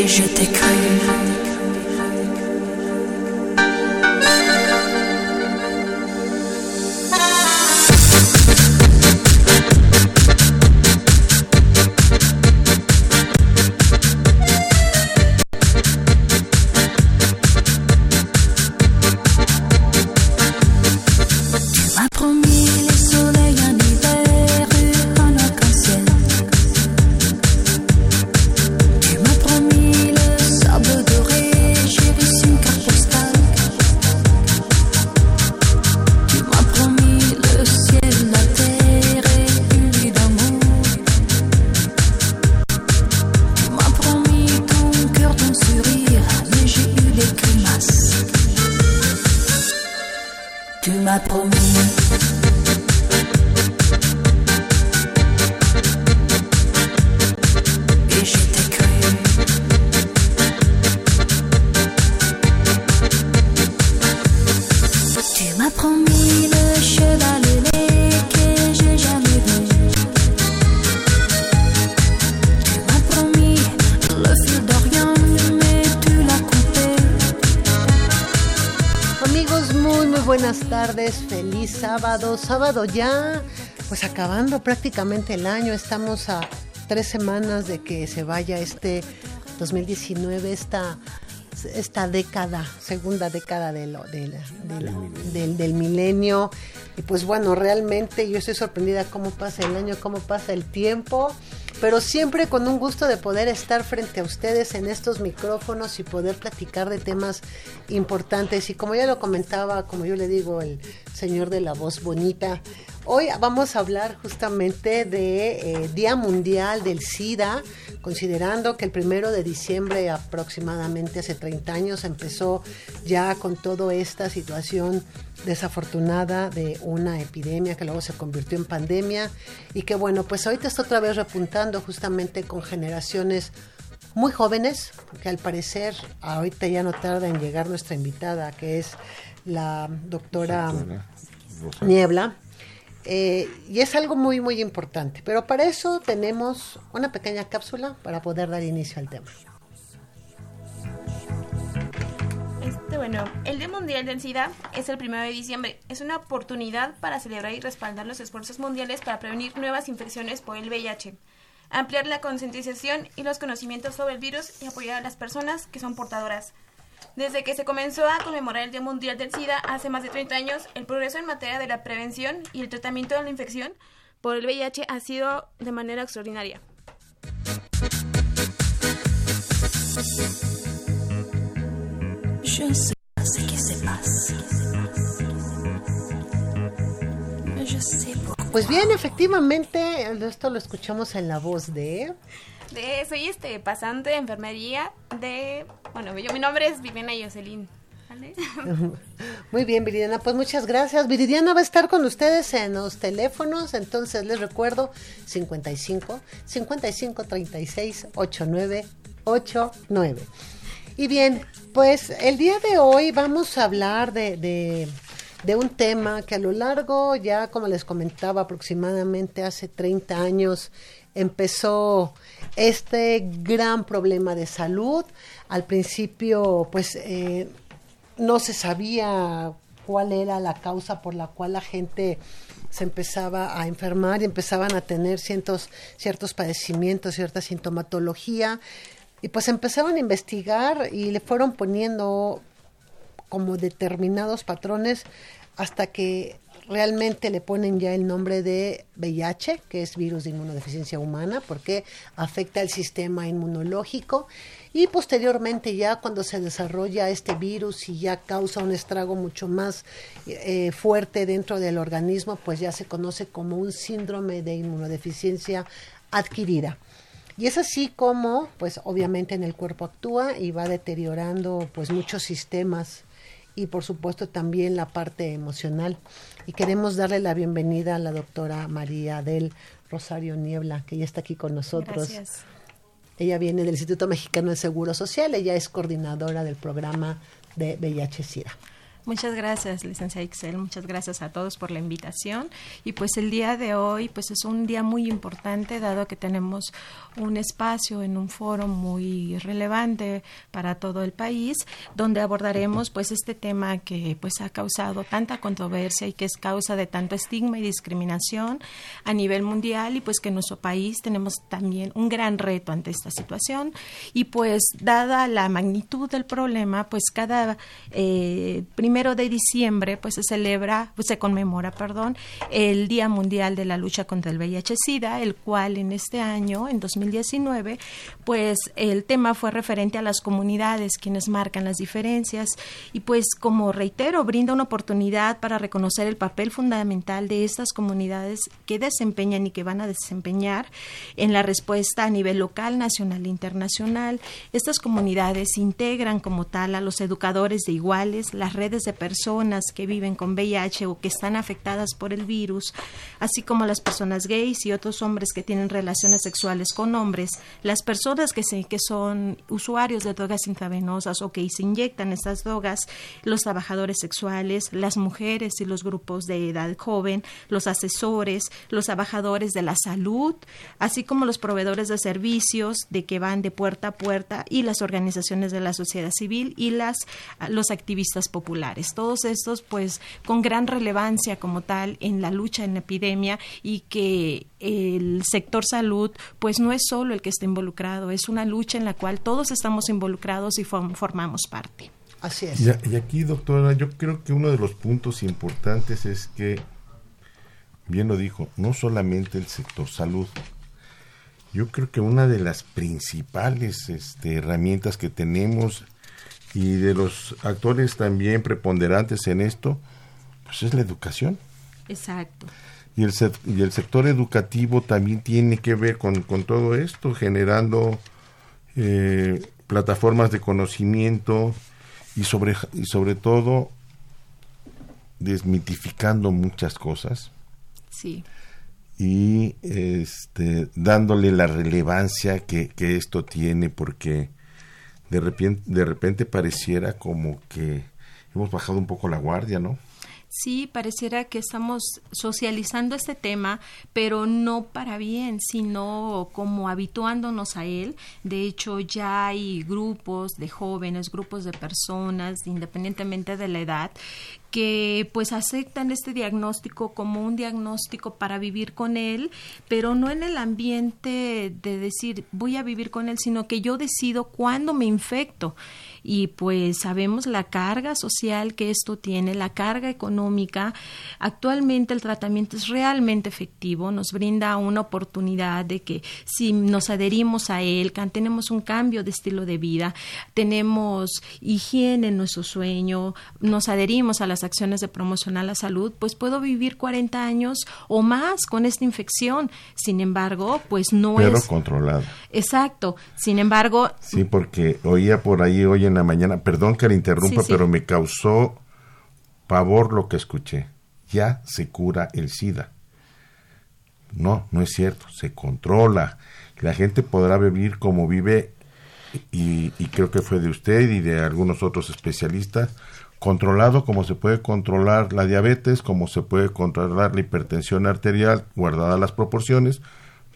et je t'ai cru. Sábado ya, pues acabando prácticamente el año, estamos a tres semanas de que se vaya este 2019, esta, esta década, segunda década de del, del milenio. Y pues bueno, realmente yo estoy sorprendida cómo pasa el año, cómo pasa el tiempo pero siempre con un gusto de poder estar frente a ustedes en estos micrófonos y poder platicar de temas importantes. Y como ya lo comentaba, como yo le digo, el señor de la voz bonita, hoy vamos a hablar justamente de eh, Día Mundial del SIDA, considerando que el primero de diciembre aproximadamente hace 30 años empezó ya con toda esta situación desafortunada de una epidemia que luego se convirtió en pandemia y que bueno, pues ahorita está otra vez repuntando justamente con generaciones muy jóvenes, que al parecer ahorita ya no tarda en llegar nuestra invitada, que es la doctora Niebla. Eh, y es algo muy, muy importante. Pero para eso tenemos una pequeña cápsula para poder dar inicio al tema. Este, bueno, el Día Mundial del SIDA es el 1 de diciembre. Es una oportunidad para celebrar y respaldar los esfuerzos mundiales para prevenir nuevas infecciones por el VIH, ampliar la concientización y los conocimientos sobre el virus y apoyar a las personas que son portadoras. Desde que se comenzó a conmemorar el Día Mundial del SIDA hace más de 30 años, el progreso en materia de la prevención y el tratamiento de la infección por el VIH ha sido de manera extraordinaria. Pues bien, efectivamente, esto lo escuchamos en la voz de... de soy este pasante de enfermería de... Bueno, yo, mi nombre es Viviana Jocelyn. Muy bien, Viridiana, pues muchas gracias. Viridiana va a estar con ustedes en los teléfonos, entonces les recuerdo 55 55 36 89 89. Y bien, pues el día de hoy vamos a hablar de, de, un tema que a lo largo, ya como les comentaba, aproximadamente hace 30 años, empezó este gran problema de salud. Al principio, pues eh, no se sabía cuál era la causa por la cual la gente se empezaba a enfermar y empezaban a tener ciertos, ciertos padecimientos, cierta sintomatología. Y pues empezaron a investigar y le fueron poniendo como determinados patrones hasta que realmente le ponen ya el nombre de VIH, que es virus de inmunodeficiencia humana, porque afecta el sistema inmunológico y posteriormente ya cuando se desarrolla este virus y ya causa un estrago mucho más eh, fuerte dentro del organismo, pues ya se conoce como un síndrome de inmunodeficiencia adquirida. Y es así como, pues obviamente en el cuerpo actúa y va deteriorando pues muchos sistemas y por supuesto también la parte emocional. Y queremos darle la bienvenida a la doctora María del Rosario Niebla, que ya está aquí con nosotros. Gracias. Ella viene del Instituto Mexicano de Seguro Social, ella es coordinadora del programa de VIH-Sida. Muchas gracias, licenciada Ixel. Muchas gracias a todos por la invitación. Y pues el día de hoy pues es un día muy importante dado que tenemos un espacio en un foro muy relevante para todo el país donde abordaremos pues este tema que pues ha causado tanta controversia y que es causa de tanto estigma y discriminación a nivel mundial y pues que en nuestro país tenemos también un gran reto ante esta situación y pues dada la magnitud del problema pues cada eh, primero de diciembre pues se celebra pues se conmemora perdón el Día Mundial de la Lucha contra el VIH-Sida el cual en este año en 2019, pues el tema fue referente a las comunidades, quienes marcan las diferencias y pues como reitero, brinda una oportunidad para reconocer el papel fundamental de estas comunidades que desempeñan y que van a desempeñar en la respuesta a nivel local, nacional e internacional. Estas comunidades integran como tal a los educadores de iguales, las redes de personas que viven con VIH o que están afectadas por el virus, así como las personas gays y otros hombres que tienen relaciones sexuales con hombres, las personas que, se, que son usuarios de drogas intravenosas o que se inyectan estas drogas, los trabajadores sexuales, las mujeres y los grupos de edad joven, los asesores, los trabajadores de la salud, así como los proveedores de servicios de que van de puerta a puerta y las organizaciones de la sociedad civil y las los activistas populares. Todos estos pues con gran relevancia como tal en la lucha en la epidemia y que el sector salud pues no es solo el que está involucrado, es una lucha en la cual todos estamos involucrados y formamos parte. Así es. Y, aquí, doctora, yo creo que uno de los puntos importantes es que, bien lo dijo, no solamente el sector salud, yo creo que una de las principales este, herramientas que tenemos y de los actores también preponderantes en esto, pues es la educación. Exacto. Y el, y el sector educativo también tiene que ver con, todo esto, generando eh, plataformas de conocimiento y sobre, y sobre todo desmitificando muchas cosas. Sí. Y este, dándole la relevancia que, que esto tiene, porque de repente, de repente pareciera como que hemos bajado un poco la guardia, ¿no? sí pareciera que estamos socializando este tema, pero no para bien, sino como habituándonos a él. De hecho, ya hay grupos de jóvenes, grupos de personas, independientemente de la edad, que pues aceptan este diagnóstico como un diagnóstico para vivir con él, pero no en el ambiente de decir voy a vivir con él, sino que yo decido cuándo me infecto y pues sabemos la carga social que esto tiene, la carga económica. Actualmente el tratamiento es realmente efectivo, nos brinda una oportunidad de que si nos adherimos a él, tenemos un cambio de estilo de vida, tenemos higiene en nuestro sueño, nos adherimos a las acciones de promoción a la salud, pues puedo vivir 40 años o más con esta infección. Sin embargo, pues no es... Pero controlada. Exacto. Sin embargo... Sí, porque oía por ahí, oye en la mañana, perdón que le interrumpa, pero me causó pavor lo que escuché. Ya se cura el SIDA. No, no es cierto, se controla. La gente podrá vivir como vive y, y, creo que fue de usted y de algunos otros especialistas, controlado como se puede controlar la diabetes, como se puede controlar la hipertensión arterial, guardadas las proporciones,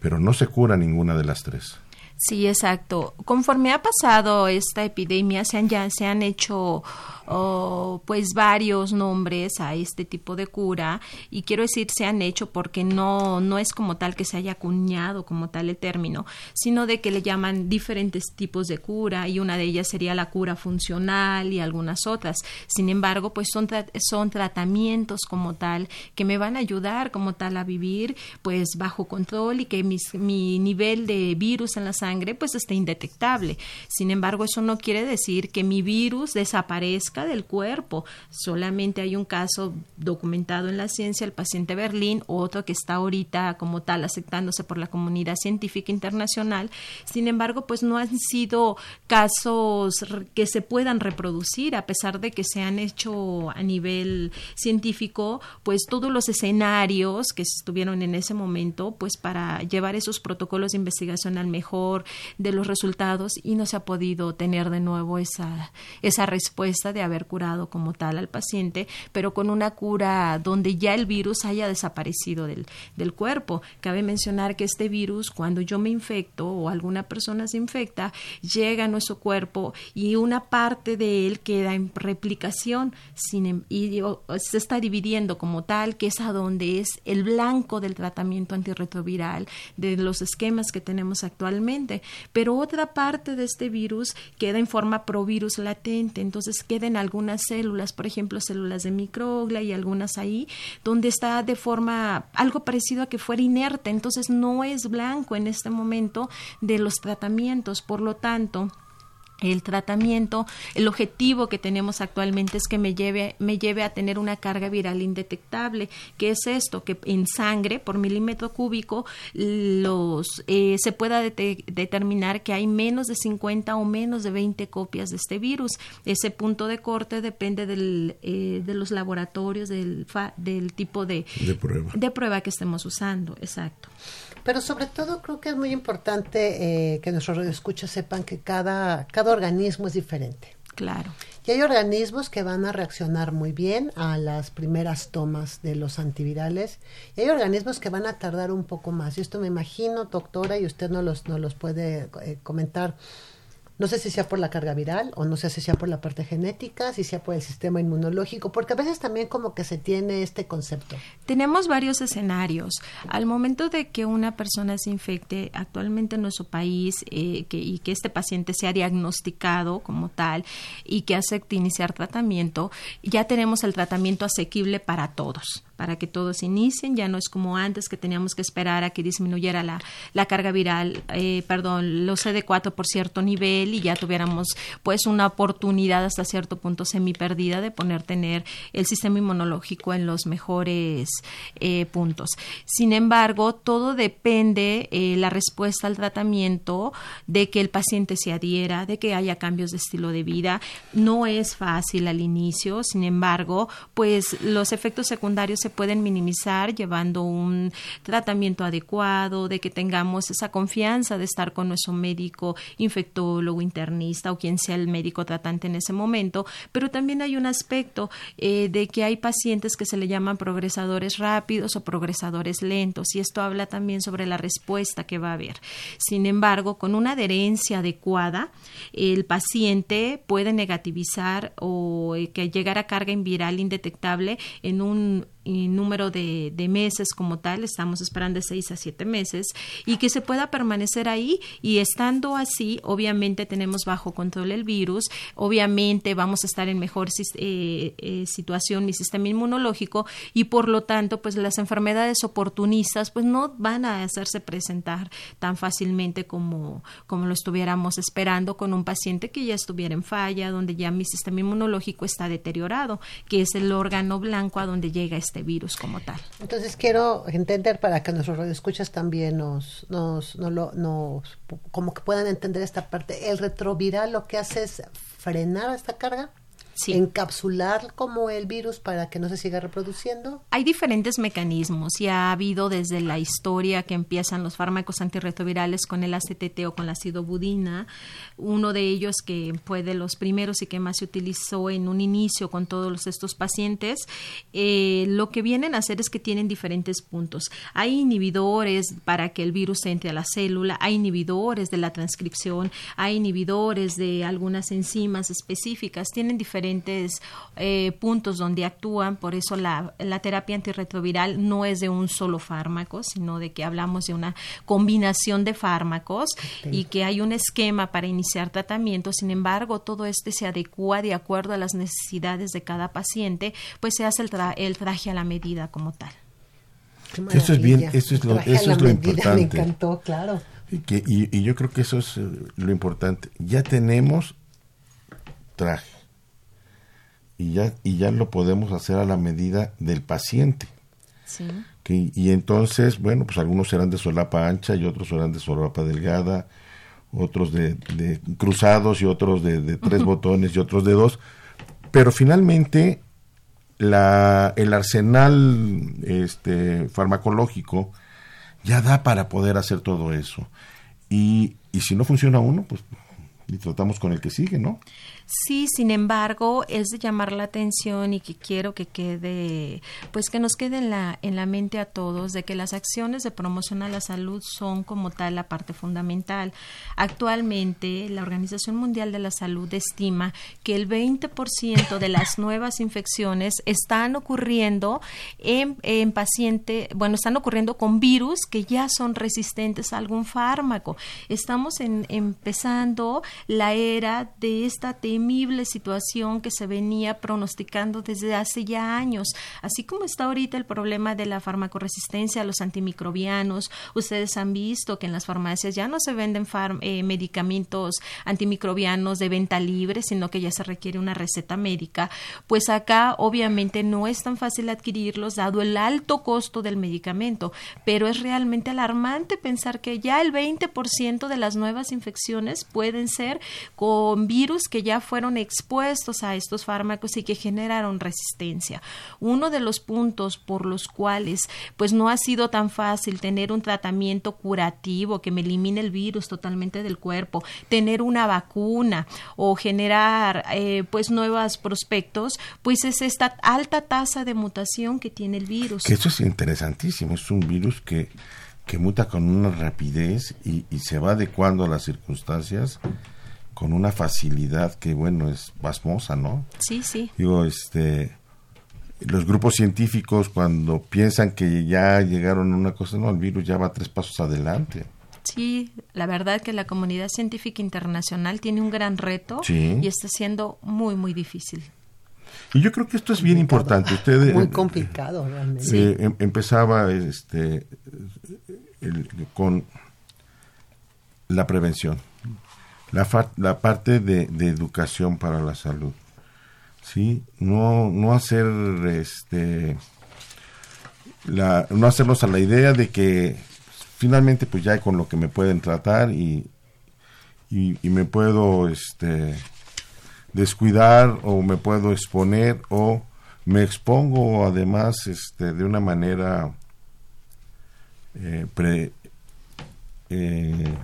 pero no se cura ninguna de las tres. Sí, exacto. Conforme ha pasado esta epidemia, se han, ya se han hecho pues varios nombres a este tipo de cura y quiero decir se han hecho porque no, no es como tal que se haya acuñado como tal el término, sino de que le llaman diferentes tipos de cura y una de ellas sería la cura funcional y algunas otras. Sin embargo, pues son, son tratamientos como tal que me van a ayudar como tal a vivir pues bajo control y que mi nivel de virus en la sangre pues esté indetectable. Sin embargo, eso no quiere decir que mi virus desaparezca del cuerpo. Solamente hay un caso documentado en la ciencia, el paciente Berlín, otro que está ahorita como tal aceptándose por la comunidad científica internacional. Sin embargo, pues no han sido casos que se puedan reproducir a pesar de que se han hecho a nivel científico, pues todos los escenarios que estuvieron en ese momento, pues para llevar esos protocolos de investigación al mejor de los resultados y no se ha podido tener de nuevo esa, esa respuesta de haber curado como tal al paciente, pero con una cura donde ya el virus haya desaparecido del, del cuerpo. Cabe mencionar que este virus, cuando yo me infecto o alguna persona se infecta, llega a nuestro cuerpo y una parte de él queda en replicación em, y se está dividiendo como tal, que es a donde es el blanco del tratamiento antirretroviral, de los esquemas que tenemos actualmente. Pero otra parte de este virus queda en forma provirus latente, entonces algunas células, por ejemplo, células de microglia y algunas ahí, donde está de forma algo parecido a que fuera inerte, entonces no es blanco en este momento de los tratamientos, por lo tanto, el tratamiento, el objetivo que tenemos actualmente es que me lleve, me lleve a tener una carga viral indetectable. ¿Qué es esto? Que en sangre, por milímetro cúbico, los, eh, se pueda determinar que hay menos de 50 o menos de 20 copias de este virus. Ese punto de corte depende del, eh, de los laboratorios, del, del tipo de, prueba. de prueba que estemos usando. Exacto. Pero sobre todo creo que es muy importante eh, que nuestros radioescuchas sepan que cada, cada organismo es diferente. Claro. Y hay organismos que van a reaccionar muy bien a las primeras tomas de los antivirales y hay organismos que van a tardar un poco más. Y esto me imagino, doctora, y usted no los, no los puede eh, comentar no sé si sea por la carga viral o no sé si sea por la parte genética, si sea por el sistema inmunológico, porque a veces también como que se tiene este concepto. Tenemos varios escenarios. Al momento de que una persona se infecte actualmente en nuestro país eh, que, y que este paciente sea diagnosticado como tal y que acepte iniciar tratamiento, ya tenemos el tratamiento asequible para todos para que todos inicien. Ya no es como antes que teníamos que esperar a que disminuyera la, la carga viral, eh, perdón, los CD4 por cierto nivel y ya tuviéramos pues una oportunidad hasta cierto punto semi perdida de poner tener el sistema inmunológico en los mejores eh, puntos. Sin embargo, todo depende eh, la respuesta al tratamiento de que el paciente se adhiera, de que haya cambios de estilo de vida. No es fácil al inicio, sin embargo, pues los efectos secundarios se pueden minimizar llevando un tratamiento adecuado, de que tengamos esa confianza de estar con nuestro médico infectólogo, internista o quien sea el médico tratante en ese momento, pero también hay un aspecto eh, de que hay pacientes que se le llaman progresadores rápidos o progresadores lentos y esto habla también sobre la respuesta que va a haber. Sin embargo, con una adherencia adecuada, el paciente puede negativizar o eh, que llegar a carga viral indetectable en un número de, meses como tal, estamos esperando de seis a siete meses, y que se pueda permanecer ahí y estando así, obviamente tenemos bajo control el virus, obviamente vamos a estar en mejor eh, eh, situación mi sistema inmunológico y por lo tanto pues las enfermedades oportunistas pues no van a hacerse presentar tan fácilmente como, como lo estuviéramos esperando con un paciente que ya estuviera en falla, donde ya mi sistema inmunológico está deteriorado, que es el órgano blanco a donde llega este este virus como tal. Entonces quiero entender para que nuestros radioescuchas también nos, nos, no lo, nos, como que puedan entender esta parte. El retroviral lo que hace es frenar esta carga encapsular como el virus para que no se siga reproduciendo? Hay diferentes mecanismos y ha habido desde la historia que empiezan los fármacos antirretrovirales con el ACTT o con la acidobudina, uno de ellos que fue de los primeros y que más se utilizó en un inicio con todos estos pacientes, eh, lo que vienen a hacer es que tienen diferentes puntos. Hay inhibidores para que el virus entre a la célula, hay inhibidores de la transcripción, hay inhibidores de algunas enzimas específicas, tienen diferentes diferentes eh, puntos donde actúan, por eso la, la terapia antirretroviral no es de un solo fármaco, sino de que hablamos de una combinación de fármacos y que hay un esquema para iniciar tratamiento, sin embargo, todo este se adecua de acuerdo a las necesidades de cada paciente, pues se hace el, el traje a la medida como tal. Eso es bien, eso es lo, eso es lo importante. Me encantó, claro. Y, que, y, yo creo que eso es eh, lo importante. Ya tenemos traje y ya y ya lo podemos hacer a la medida del paciente. Sí. Que, y entonces, bueno, pues algunos serán de solapa ancha y otros serán de solapa delgada, otros de, de cruzados y otros de, de tres botones y otros de dos. Pero finalmente la, el arsenal este, farmacológico ya da para poder hacer todo eso. Y, y si no funciona uno, pues y tratamos con el que sigue, ¿no? Sí, sin embargo, es de llamar la atención y que quiero que quede, pues que nos quede en la, en la mente a todos de que las acciones de promoción a la salud son como tal la parte fundamental. Actualmente, la Organización Mundial de la Salud estima que el 20% de las nuevas infecciones están ocurriendo en, en paciente, bueno, están ocurriendo con virus que ya son resistentes a algún fármaco. Estamos en, empezando la era de esta temible situación que se venía pronosticando desde hace ya años. Así como está ahorita el problema de la farmacoresistencia a los antimicrobianos, ustedes han visto que en las farmacias ya no se venden eh, medicamentos antimicrobianos de venta libre, sino que ya se requiere una receta médica. Pues acá obviamente no es tan fácil adquirirlos dado el alto costo del medicamento, pero es realmente alarmante pensar que ya el 20% de las nuevas infecciones pueden ser con virus que ya fueron expuestos a estos fármacos y que generaron resistencia. Uno de los puntos por los cuales pues no ha sido tan fácil tener un tratamiento curativo que me elimine el virus totalmente del cuerpo, tener una vacuna o generar eh, pues nuevos prospectos, pues es esta alta tasa de mutación que tiene el virus. Que eso es interesantísimo, es un virus que que muta con una rapidez y, y se va adecuando a las circunstancias con una facilidad que, bueno, es pasmosa, ¿no? Sí, sí. Digo, este, los grupos científicos cuando piensan que ya llegaron a una cosa, no, el virus ya va tres pasos adelante. Sí, la verdad que la comunidad científica internacional tiene un gran reto y está siendo muy, muy difícil. Y yo creo que esto es bien importante. Usted, muy complicado, realmente. Eh, em, empezaba este, con la prevención la, parte de, educación para la salud. ¿Sí? No, no hacer este no hacernos a la idea de que finalmente pues ya con lo que me pueden tratar y, y, y, me puedo este descuidar o me puedo exponer o me expongo además este de una manera eh, pre, eh,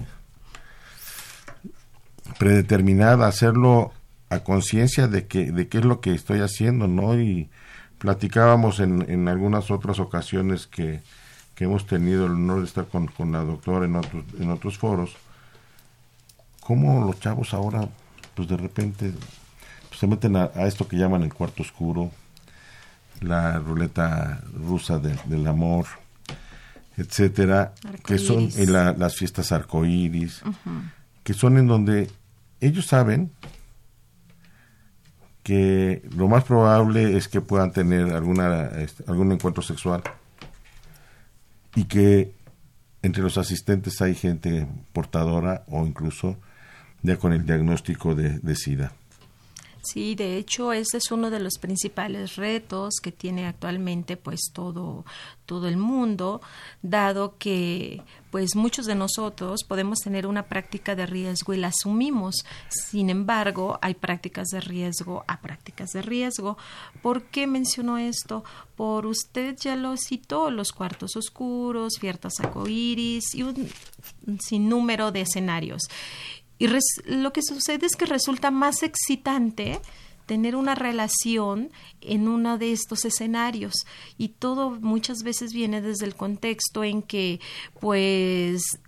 predeterminada, hacerlo a conciencia de que de qué es lo que estoy haciendo, ¿no? Y platicábamos en, en algunas otras ocasiones que, que, hemos tenido el honor de estar con, con la doctora en otros, en otros foros, cómo los chavos ahora, pues de repente, pues, se meten a, esto que llaman el cuarto oscuro, la ruleta rusa del amor, etcétera, que son en las fiestas arcoíris, que son en donde ellos saben que lo más probable es que puedan tener alguna, este, algún encuentro sexual y que entre los asistentes hay gente portadora o incluso ya con el diagnóstico de, de SIDA. Sí, de hecho, ese es uno de los principales retos que tiene actualmente pues todo todo el mundo, dado que pues muchos de nosotros podemos tener una práctica de riesgo y la asumimos. Sin embargo, hay prácticas de riesgo a prácticas de riesgo. ¿Por qué menciono esto? Por usted ya lo citó, los cuartos oscuros, fiestas arcoíris y un sinnúmero de escenarios. Y lo que sucede es que resulta más excitante tener una relación en uno de estos escenarios. Y todo muchas veces viene desde el contexto en que pues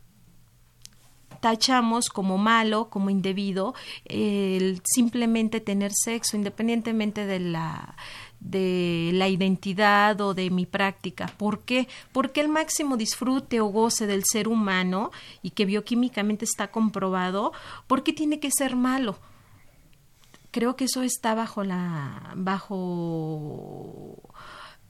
tachamos como malo, como indebido, el simplemente tener sexo, independientemente de la de la identidad o de mi práctica. ¿Por qué? Porque el máximo disfrute o goce del ser humano y que bioquímicamente está comprobado, ¿por qué tiene que ser malo? Creo que eso está bajo la bajo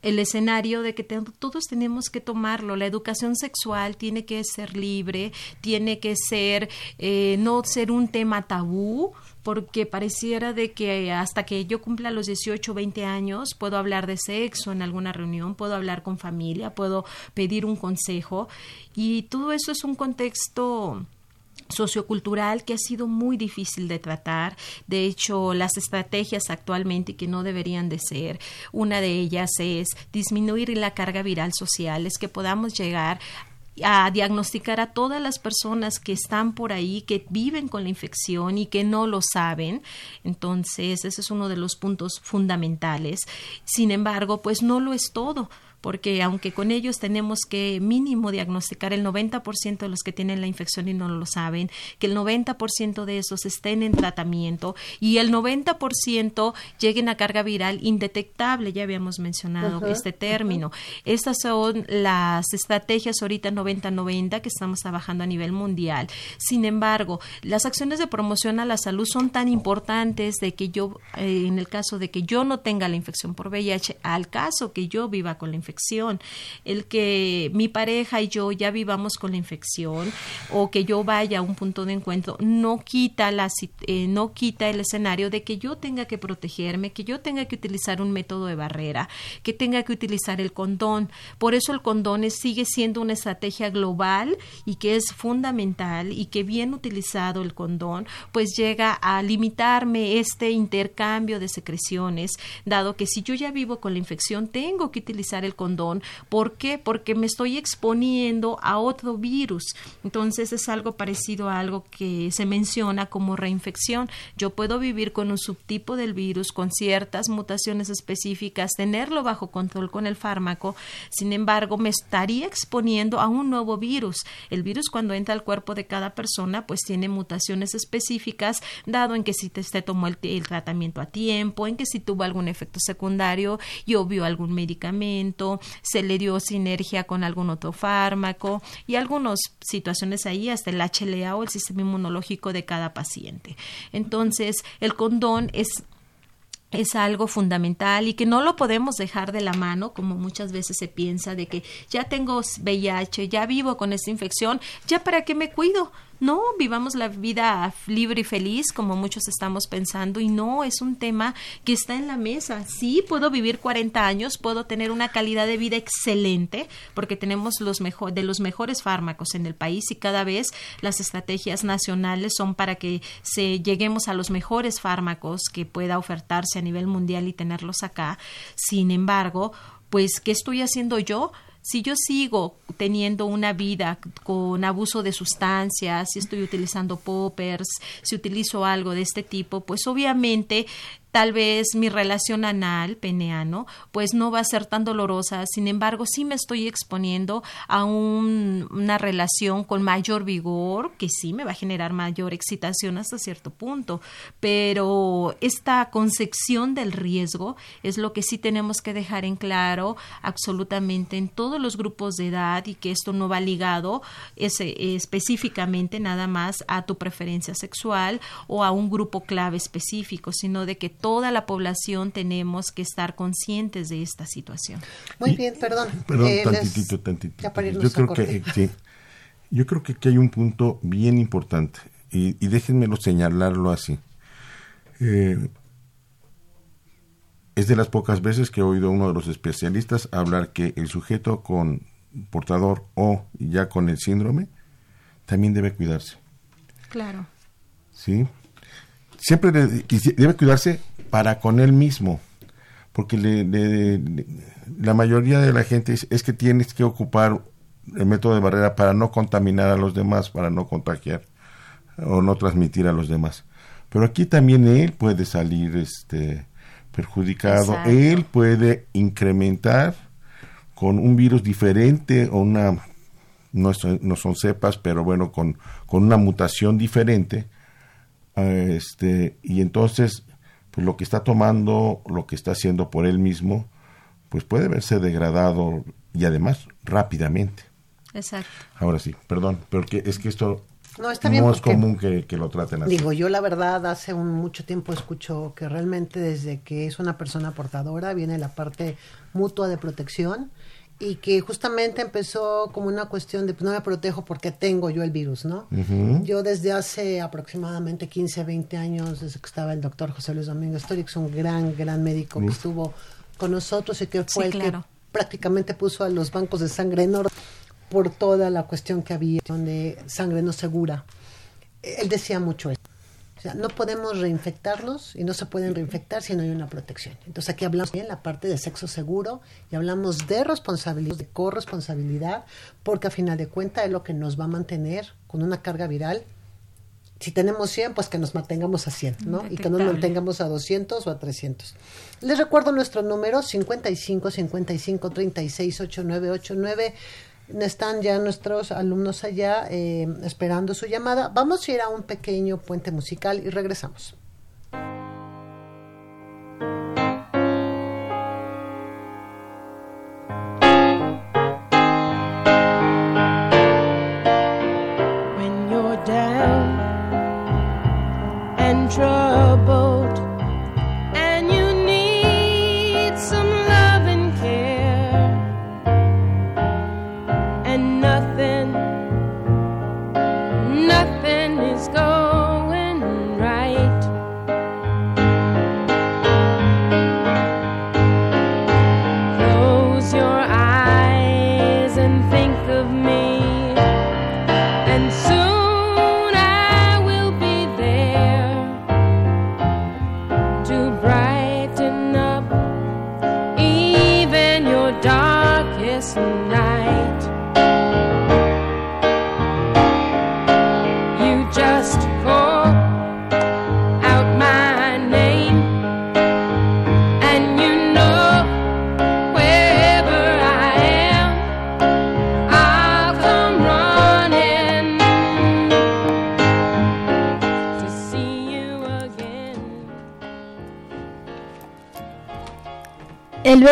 el escenario de que todos tenemos que tomarlo. La educación sexual tiene que ser libre, tiene que ser, eh, no ser un tema tabú, porque pareciera de que hasta que yo cumpla los 18 o 20 años puedo hablar de sexo en alguna reunión, puedo hablar con familia, puedo pedir un consejo y todo eso es un contexto sociocultural que ha sido muy difícil de tratar. De hecho, las estrategias actualmente que no deberían de ser, una de ellas es disminuir la carga viral social, es que podamos llegar a diagnosticar a todas las personas que están por ahí, que viven con la infección y que no lo saben. Entonces, ese es uno de los puntos fundamentales. Sin embargo, pues no lo es todo porque aunque con ellos tenemos que mínimo diagnosticar el 90% de los que tienen la infección y no lo saben, que el 90% de esos estén en tratamiento y el 90% lleguen a carga viral indetectable, ya habíamos mencionado este término. Estas son las estrategias ahorita 90-90 que estamos trabajando a nivel mundial. Sin embargo, las acciones de promoción a la salud son tan importantes de que yo, eh, en el caso de que yo no tenga la infección por VIH, al caso que yo viva con la infección, el que mi pareja y yo ya vivamos con la infección o que yo vaya a un punto de encuentro no quita la eh, no quita el escenario de que yo tenga que protegerme, que yo tenga que utilizar un método de barrera, que tenga que utilizar el condón. Por eso el condón sigue siendo una estrategia global y que es fundamental y que bien utilizado el condón pues llega a limitarme este intercambio de secreciones, dado que si yo ya vivo con la infección tengo que utilizar el condón. ¿Por qué? Porque me estoy exponiendo a otro virus. Entonces es algo parecido a algo que se menciona como reinfección. Yo puedo vivir con un subtipo del virus, con ciertas mutaciones específicas, tenerlo bajo control con el fármaco. Sin embargo, me estaría exponiendo a un nuevo virus. El virus cuando entra al cuerpo de cada persona, pues tiene mutaciones específicas, dado en que si te, tomó el, tratamiento a tiempo, en que si tuvo algún efecto secundario y obvio algún medicamento, se le dio sinergia con algún otro fármaco y algunas situaciones ahí hasta el HLA o el sistema inmunológico de cada paciente. Entonces, el condón es es algo fundamental y que no lo podemos dejar de la mano, como muchas veces se piensa, de que ya tengo VIH, ya vivo con esta infección, ya para qué me cuido, no vivamos la vida libre y feliz como muchos estamos pensando y no es un tema que está en la mesa. Sí, puedo vivir 40 años, puedo tener una calidad de vida excelente porque tenemos los mejor, de los mejores fármacos en el país y cada vez las estrategias nacionales son para que se lleguemos a los mejores fármacos que pueda ofertarse a nivel mundial y tenerlos acá. Sin embargo, pues ¿qué estoy haciendo yo? Si yo sigo teniendo una vida con abuso de sustancias, si estoy utilizando poppers, si utilizo algo de este tipo, pues obviamente tal vez mi relación anal, peneano, pues no va a ser tan dolorosa, sin embargo, sí me estoy exponiendo a una relación con mayor vigor, que sí me va a generar mayor excitación hasta cierto punto, pero esta concepción del riesgo es lo que sí tenemos que dejar en claro absolutamente en todos los grupos de edad y que esto no va ligado ese, específicamente nada más a tu preferencia sexual o a un grupo clave específico, sino de que toda la población tenemos que estar conscientes de esta situación. Muy bien, perdón. Perdón, eh, tantitito, tantitito. Yo creo que eh, sí. Yo creo que aquí hay un punto bien importante y, y déjenmelo señalarlo así. Eh, es de las pocas veces que he oído a uno de los especialistas hablar que el sujeto con portador o ya con el síndrome también debe cuidarse. Claro. ¿Sí? Siempre debe cuidarse para con él mismo, porque la mayoría de la gente es, que tienes que ocupar el método de barrera para no contaminar a los demás, para no contagiar o no transmitir a los demás. Pero aquí también él puede salir este perjudicado, él puede incrementar con un virus diferente o una no, no son cepas, pero bueno, con, con una mutación diferente, este, y entonces, pues lo que está tomando, lo que está haciendo por él mismo, pues puede verse degradado y además rápidamente. Exacto. Ahora sí, perdón, pero es que esto no, está bien es común que, lo traten así. Digo, yo la verdad hace un, mucho tiempo escucho que realmente desde que es una persona portadora viene la parte mutua de protección y que justamente empezó como una cuestión de pues no me protejo porque tengo yo el virus, ¿no? Yo desde hace aproximadamente 15, 20 años, desde que estaba el doctor José Luis que es un gran, gran médico que estuvo con nosotros y que fue el que prácticamente puso a los bancos de sangre en orden por toda la cuestión que había de sangre no segura. Él decía mucho eso. O sea, no podemos reinfectarlos y no se pueden reinfectar si no hay una protección. Entonces aquí hablamos bien la parte de sexo seguro y hablamos de responsabilidad, de corresponsabilidad, porque a final de cuentas es lo que nos va a mantener con una carga viral. Si tenemos 100, pues que nos mantengamos a 100, ¿no? Y que nos mantengamos a 200 o a 300. Les recuerdo nuestro número 55 55 36 8989 están ya nuestros alumnos allá eh, esperando su llamada. Vamos a ir a un pequeño puente musical y regresamos. El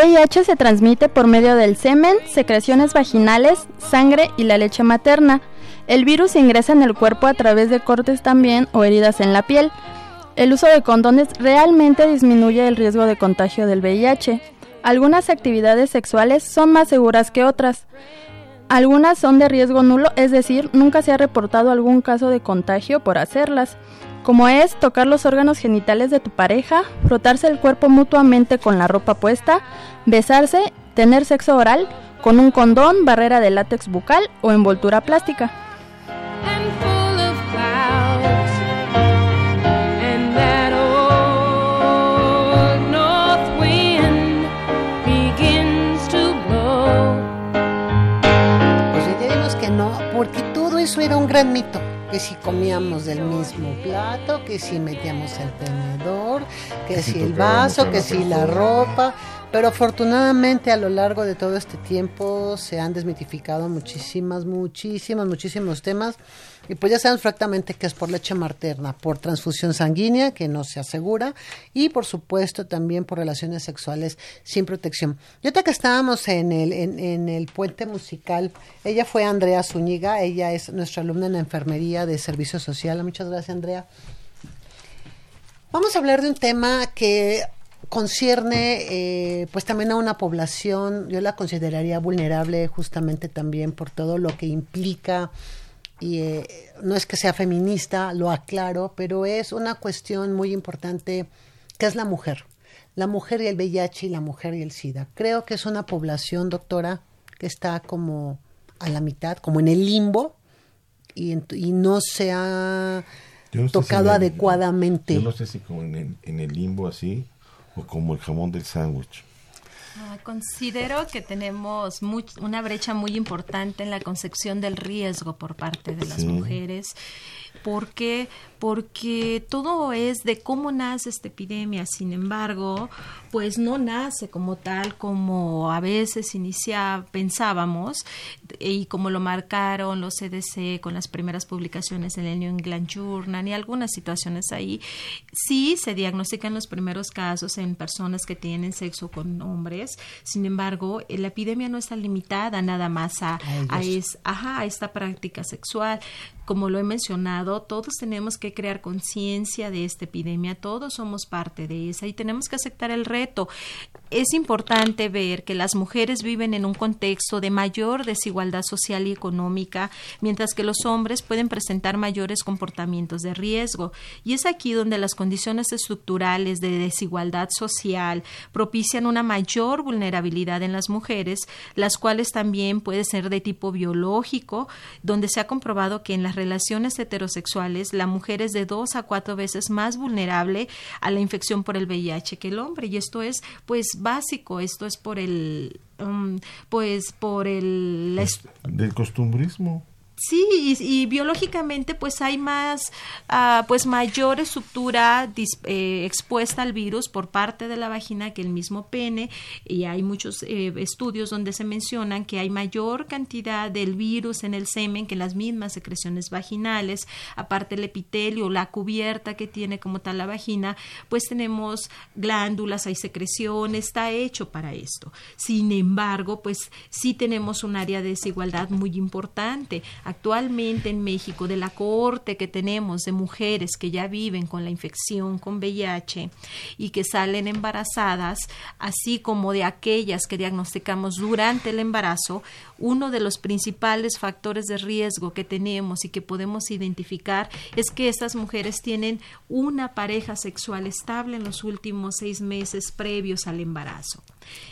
VIH se transmite por medio del semen, secreciones vaginales, sangre y la leche materna. El virus ingresa en el cuerpo a través de cortes también o heridas en la piel. El uso de condones realmente disminuye el riesgo de contagio del VIH. Algunas actividades sexuales son más seguras que otras. Algunas son de riesgo nulo, es decir, nunca se ha reportado algún caso de contagio por hacerlas como es tocar los órganos genitales de tu pareja, frotarse el cuerpo mutuamente con la ropa puesta, besarse, tener sexo oral con un condón, barrera de látex bucal o envoltura plástica. Pues que no, porque todo eso era un gran mito que si comíamos del mismo plato, que si metíamos el tenedor, que si el vaso, que si la ropa. Pero afortunadamente a lo largo de todo este tiempo se han desmitificado muchísimas, muchísimas, muchísimos temas. Y pues ya saben exactamente que es por leche materna, por transfusión sanguínea, que no se asegura, y por supuesto también por relaciones sexuales sin protección. Y ahorita que estábamos en el, en, el puente musical, ella fue Andrea Zúñiga, ella es nuestra alumna en la enfermería de servicio social. Muchas gracias, Andrea. Vamos a hablar de un tema que concierne eh, pues también a una población, yo la consideraría vulnerable justamente también por todo lo que implica y eh, no es que sea feminista, lo aclaro, pero es una cuestión muy importante que es la mujer, la mujer y el VIH y la mujer y el SIDA. Creo que es una población, doctora, que está como a la mitad, como en el limbo y, y no se ha tocado adecuadamente. Yo no sé si como en el limbo así o como el jamón del sándwich. Ah, considero que tenemos una brecha muy importante en la concepción del riesgo por parte de las mujeres ¿Por qué? Porque todo es de cómo nace esta epidemia. Sin embargo, pues no nace como tal como a veces inicia pensábamos y como lo marcaron los CDC con las primeras publicaciones en el New England Journal y algunas situaciones ahí. Sí se diagnostican los primeros casos en personas que tienen sexo con hombres. Sin embargo, la epidemia no está limitada nada más a, a, es, ajá, a esta práctica sexual como lo he mencionado, todos tenemos que crear conciencia de esta epidemia, todos somos parte de esa y tenemos que aceptar el reto reto. Es importante ver que las mujeres viven en un contexto de mayor desigualdad social y económica, mientras que los hombres pueden presentar mayores comportamientos de riesgo. Y es aquí donde las condiciones estructurales de desigualdad social propician una mayor vulnerabilidad en las mujeres, las cuales también pueden ser de tipo biológico, donde se ha comprobado que en las relaciones heterosexuales, la mujer es de dos a cuatro veces más vulnerable a la infección por el VIH que el hombre. Y esto es, pues, básico. Esto es por el, um, pues, por el... Del costumbrismo. Sí, y, biológicamente pues hay más, uh, pues mayor estructura eh, expuesta al virus por parte de la vagina que el mismo pene y hay muchos eh, estudios donde se mencionan que hay mayor cantidad del virus en el semen que en las mismas secreciones vaginales, aparte el epitelio, la cubierta que tiene como tal la vagina, pues tenemos glándulas, hay secreción, está hecho para esto. Sin embargo, pues sí tenemos un área de desigualdad muy importante actualmente en México de la cohorte que tenemos de mujeres que ya viven con la infección con VIH y que salen embarazadas, así como de aquellas que diagnosticamos durante el embarazo, uno de los principales factores de riesgo que tenemos y que podemos identificar es que estas mujeres tienen una pareja sexual estable en los últimos seis meses previos al embarazo.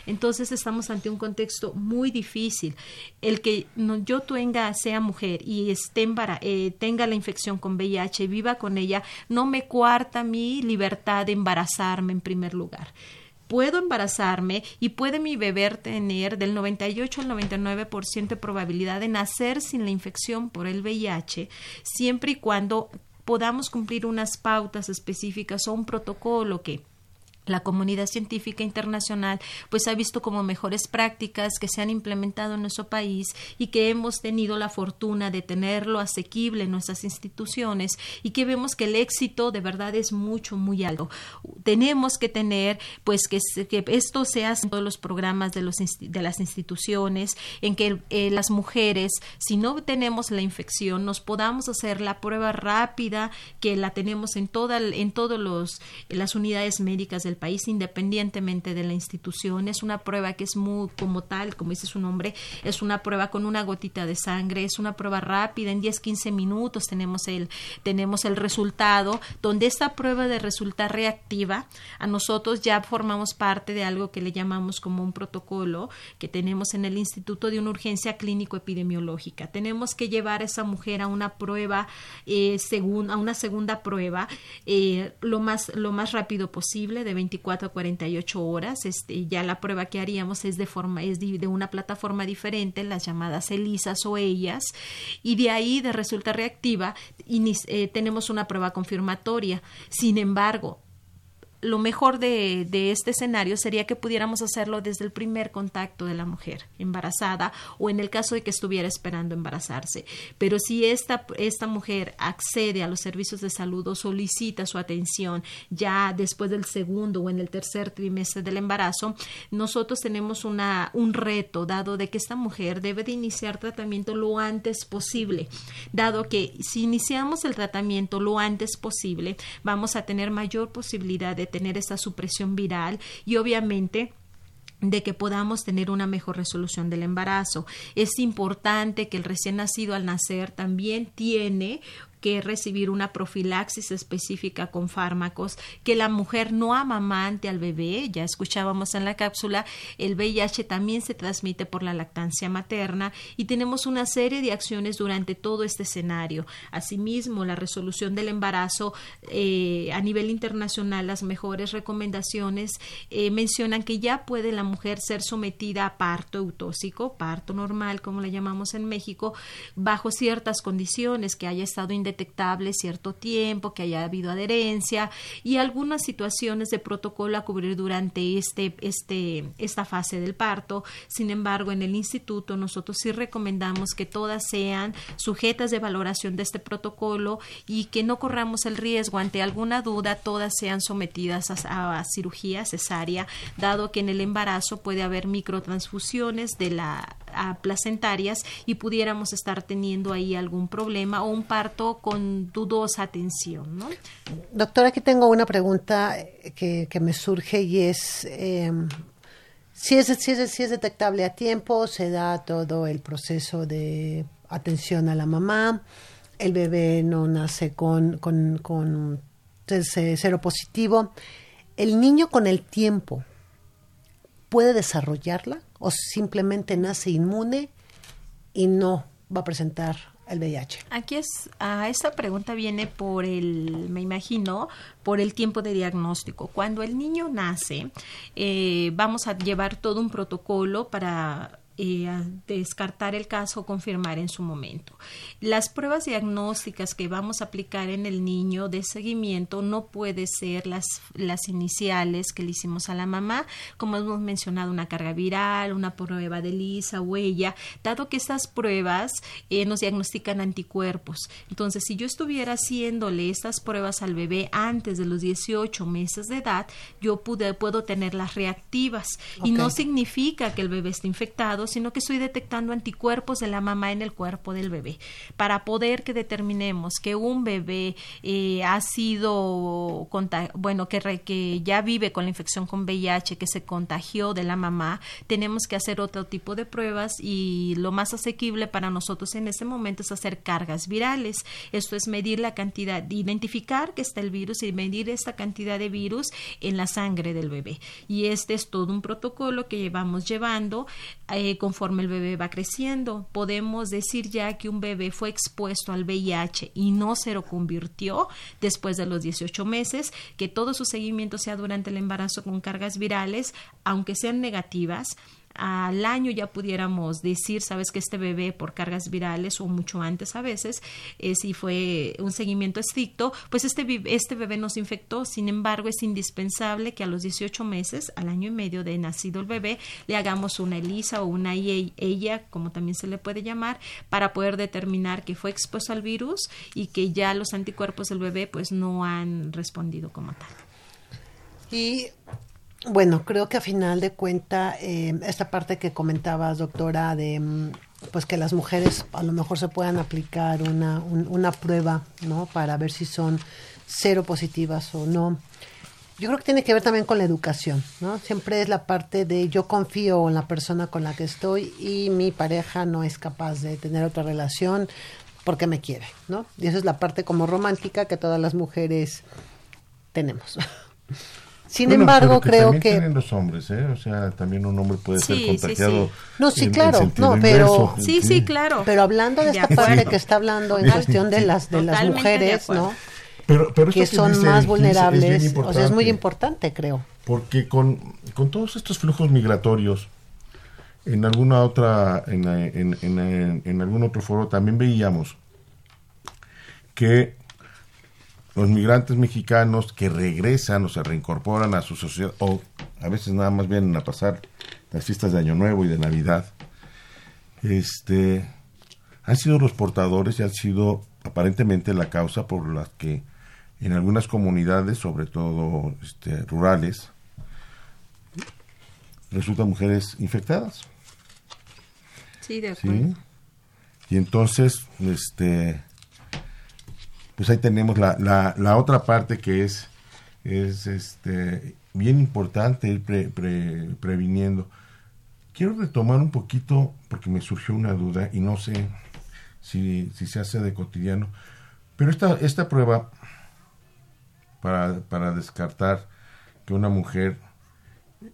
Entonces estamos ante un contexto muy difícil. El que yo tenga, sea mujer y esté eh, tenga la infección con VIH, viva con ella, no me cuarta mi libertad de embarazarme en primer lugar puedo embarazarme y puede mi bebé tener del 98 al 99% de probabilidad de nacer sin la infección por el VIH, siempre y cuando podamos cumplir unas pautas específicas o un protocolo que la comunidad científica internacional pues ha visto como mejores prácticas que se han implementado en nuestro país y que hemos tenido la fortuna de tenerlo asequible en nuestras instituciones y que vemos que el éxito de verdad es mucho muy alto. Tenemos que tener pues que, que esto se hace en todos los programas de, los, de las instituciones en que eh, las mujeres si no tenemos la infección nos podamos hacer la prueba rápida que la tenemos en toda en todos los las unidades médicas del país independientemente de la institución. Es una prueba que es muy como tal, como dice su nombre, es una prueba con una gotita de sangre, es una prueba rápida, en 10, 15 minutos tenemos el, tenemos el resultado, donde esta prueba de resultar reactiva, a nosotros ya formamos parte de algo que le llamamos como un protocolo que tenemos en el Instituto de una Urgencia Clínico Epidemiológica. Tenemos que llevar a esa mujer a una prueba, eh, según, a una segunda prueba, eh, lo, más, lo más rápido posible, de 24 a 48 horas. Este, ya la prueba que haríamos es de forma es de, una plataforma diferente, las llamadas ELISAS o ellas, y de ahí de resulta reactiva y, eh, tenemos una prueba confirmatoria. Sin embargo, lo mejor de, este escenario sería que pudiéramos hacerlo desde el primer contacto de la mujer embarazada o en el caso de que estuviera esperando embarazarse. Pero si esta, esta mujer accede a los servicios de salud o solicita su atención ya después del segundo o en el tercer trimestre del embarazo, nosotros tenemos una, un reto dado de que esta mujer debe de iniciar tratamiento lo antes posible, dado que si iniciamos el tratamiento lo antes posible, vamos a tener mayor posibilidad de tener esa supresión viral y obviamente de que podamos tener una mejor resolución del embarazo. Es importante que el recién nacido al nacer también tiene que recibir una profilaxis específica con fármacos, que la mujer no amamante al bebé, ya escuchábamos en la cápsula, el VIH también se transmite por la lactancia materna y tenemos una serie de acciones durante todo este escenario. Asimismo, la resolución del embarazo eh, a nivel internacional, las mejores recomendaciones eh, mencionan que ya puede la mujer ser sometida a parto eutóxico, parto normal, como le llamamos en México, bajo ciertas condiciones que haya estado independiente detectables cierto tiempo, que haya habido adherencia y algunas situaciones de protocolo a cubrir durante este, este, esta fase del parto. Sin embargo, en el instituto nosotros sí recomendamos que todas sean sujetas de valoración de este protocolo y que no corramos el riesgo ante alguna duda, todas sean sometidas a, a cirugía cesárea, dado que en el embarazo puede haber microtransfusiones de la placentarias y pudiéramos estar teniendo ahí algún problema o un parto con dudosa atención. ¿no? Doctora, aquí tengo una pregunta que, me surge y es, em, si, es, si, es, si es detectable a tiempo, se da todo el proceso de atención a la mamá, el bebé no nace con, con, con cero positivo. ¿El niño con el tiempo puede desarrollarla o simplemente nace inmune y no va a presentar el VIH? Aquí es, a esta pregunta viene por el, me imagino, por el tiempo de diagnóstico. Cuando el niño nace, eh, vamos a llevar todo un protocolo para eh, descartar el caso o confirmar en su momento. Las pruebas diagnósticas que vamos a aplicar en el niño de seguimiento no puede ser las, las iniciales que le hicimos a la mamá, como hemos mencionado, una carga viral, una prueba de lisa, huella, dado que estas pruebas eh, nos diagnostican anticuerpos. Entonces, si yo estuviera haciéndole estas pruebas al bebé antes de los 18 meses de edad, yo pude, puedo tenerlas reactivas y no significa que el bebé esté infectado, sino que estoy detectando anticuerpos de la mamá en el cuerpo del bebé. Para poder que determinemos que un bebé eh, ha sido, bueno, que, que ya vive con la infección con VIH, que se contagió de la mamá, tenemos que hacer otro tipo de pruebas y lo más asequible para nosotros en este momento es hacer cargas virales. Esto es medir la cantidad, identificar que está el virus y medir esta cantidad de virus en la sangre del bebé. Y este es todo un protocolo que llevamos llevando eh, conforme el bebé va creciendo. Podemos decir ya que un bebé fue expuesto al VIH y no se lo convirtió después de los 18 meses, que todo su seguimiento sea durante el embarazo con cargas virales, aunque sean negativas, al año ya pudiéramos decir, sabes que este bebé por cargas virales o mucho antes a veces, eh, si fue un seguimiento estricto, pues este, este bebé nos infectó. Sin embargo, es indispensable que a los 18 meses, al año y medio de nacido el bebé, le hagamos una ELISA o una ella, como también se le puede llamar, para poder determinar que fue expuesto al virus y que ya los anticuerpos del bebé pues no han respondido como tal. Y bueno, creo que a final de cuenta, eh, esta parte que comentabas, doctora, de mm, pues que las mujeres a lo mejor se puedan aplicar una, una prueba, ¿no? Para ver si son cero positivas o no. Yo creo que tiene que ver también con la educación, ¿no? Siempre es la parte de yo confío en la persona con la que estoy y mi pareja no es capaz de tener otra relación porque me quiere, ¿no? Y esa es la parte como romántica que todas las mujeres tenemos. Sin embargo, creo que tienen los hombres, ¿eh? O sea, también un hombre puede ser contagiado. Sí, sí. No, sí, claro, no, pero sí, sí, claro. Pero hablando de, esta parte que está hablando en cuestión de las de las mujeres, ¿no? Pero, pero que son más vulnerables, o sea, es muy importante, creo. Porque con, con todos estos flujos migratorios, en alguna otra, en, en, en, en algún otro foro también veíamos que los migrantes mexicanos que regresan o se reincorporan a su sociedad, o a veces nada más vienen a pasar las fiestas de Año Nuevo y de Navidad, este, han sido los portadores y han sido aparentemente la causa por la que en algunas comunidades, sobre todo este, rurales, resultan mujeres infectadas. Sí, de acuerdo. Y entonces, este, pues ahí tenemos la, la, otra parte que es, es este, bien importante ir previniendo. Quiero retomar un poquito, porque me surgió una duda y no sé si, si se hace de cotidiano, pero esta, esta prueba para, para descartar que una mujer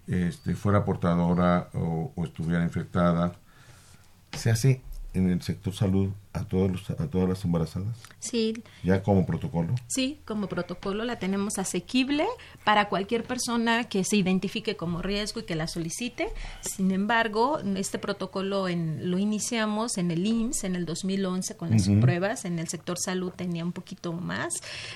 este, fuera portadora o, o, estuviera infectada, se hace en el sector salud a todos a todas las embarazadas? Sí. ¿Ya como protocolo? Sí, como protocolo la tenemos asequible para cualquier persona que se identifique como riesgo y que la solicite. Sin embargo, este protocolo en, lo iniciamos en el IMSS en el 2011 con las pruebas. En el sector salud tenía un poquito más,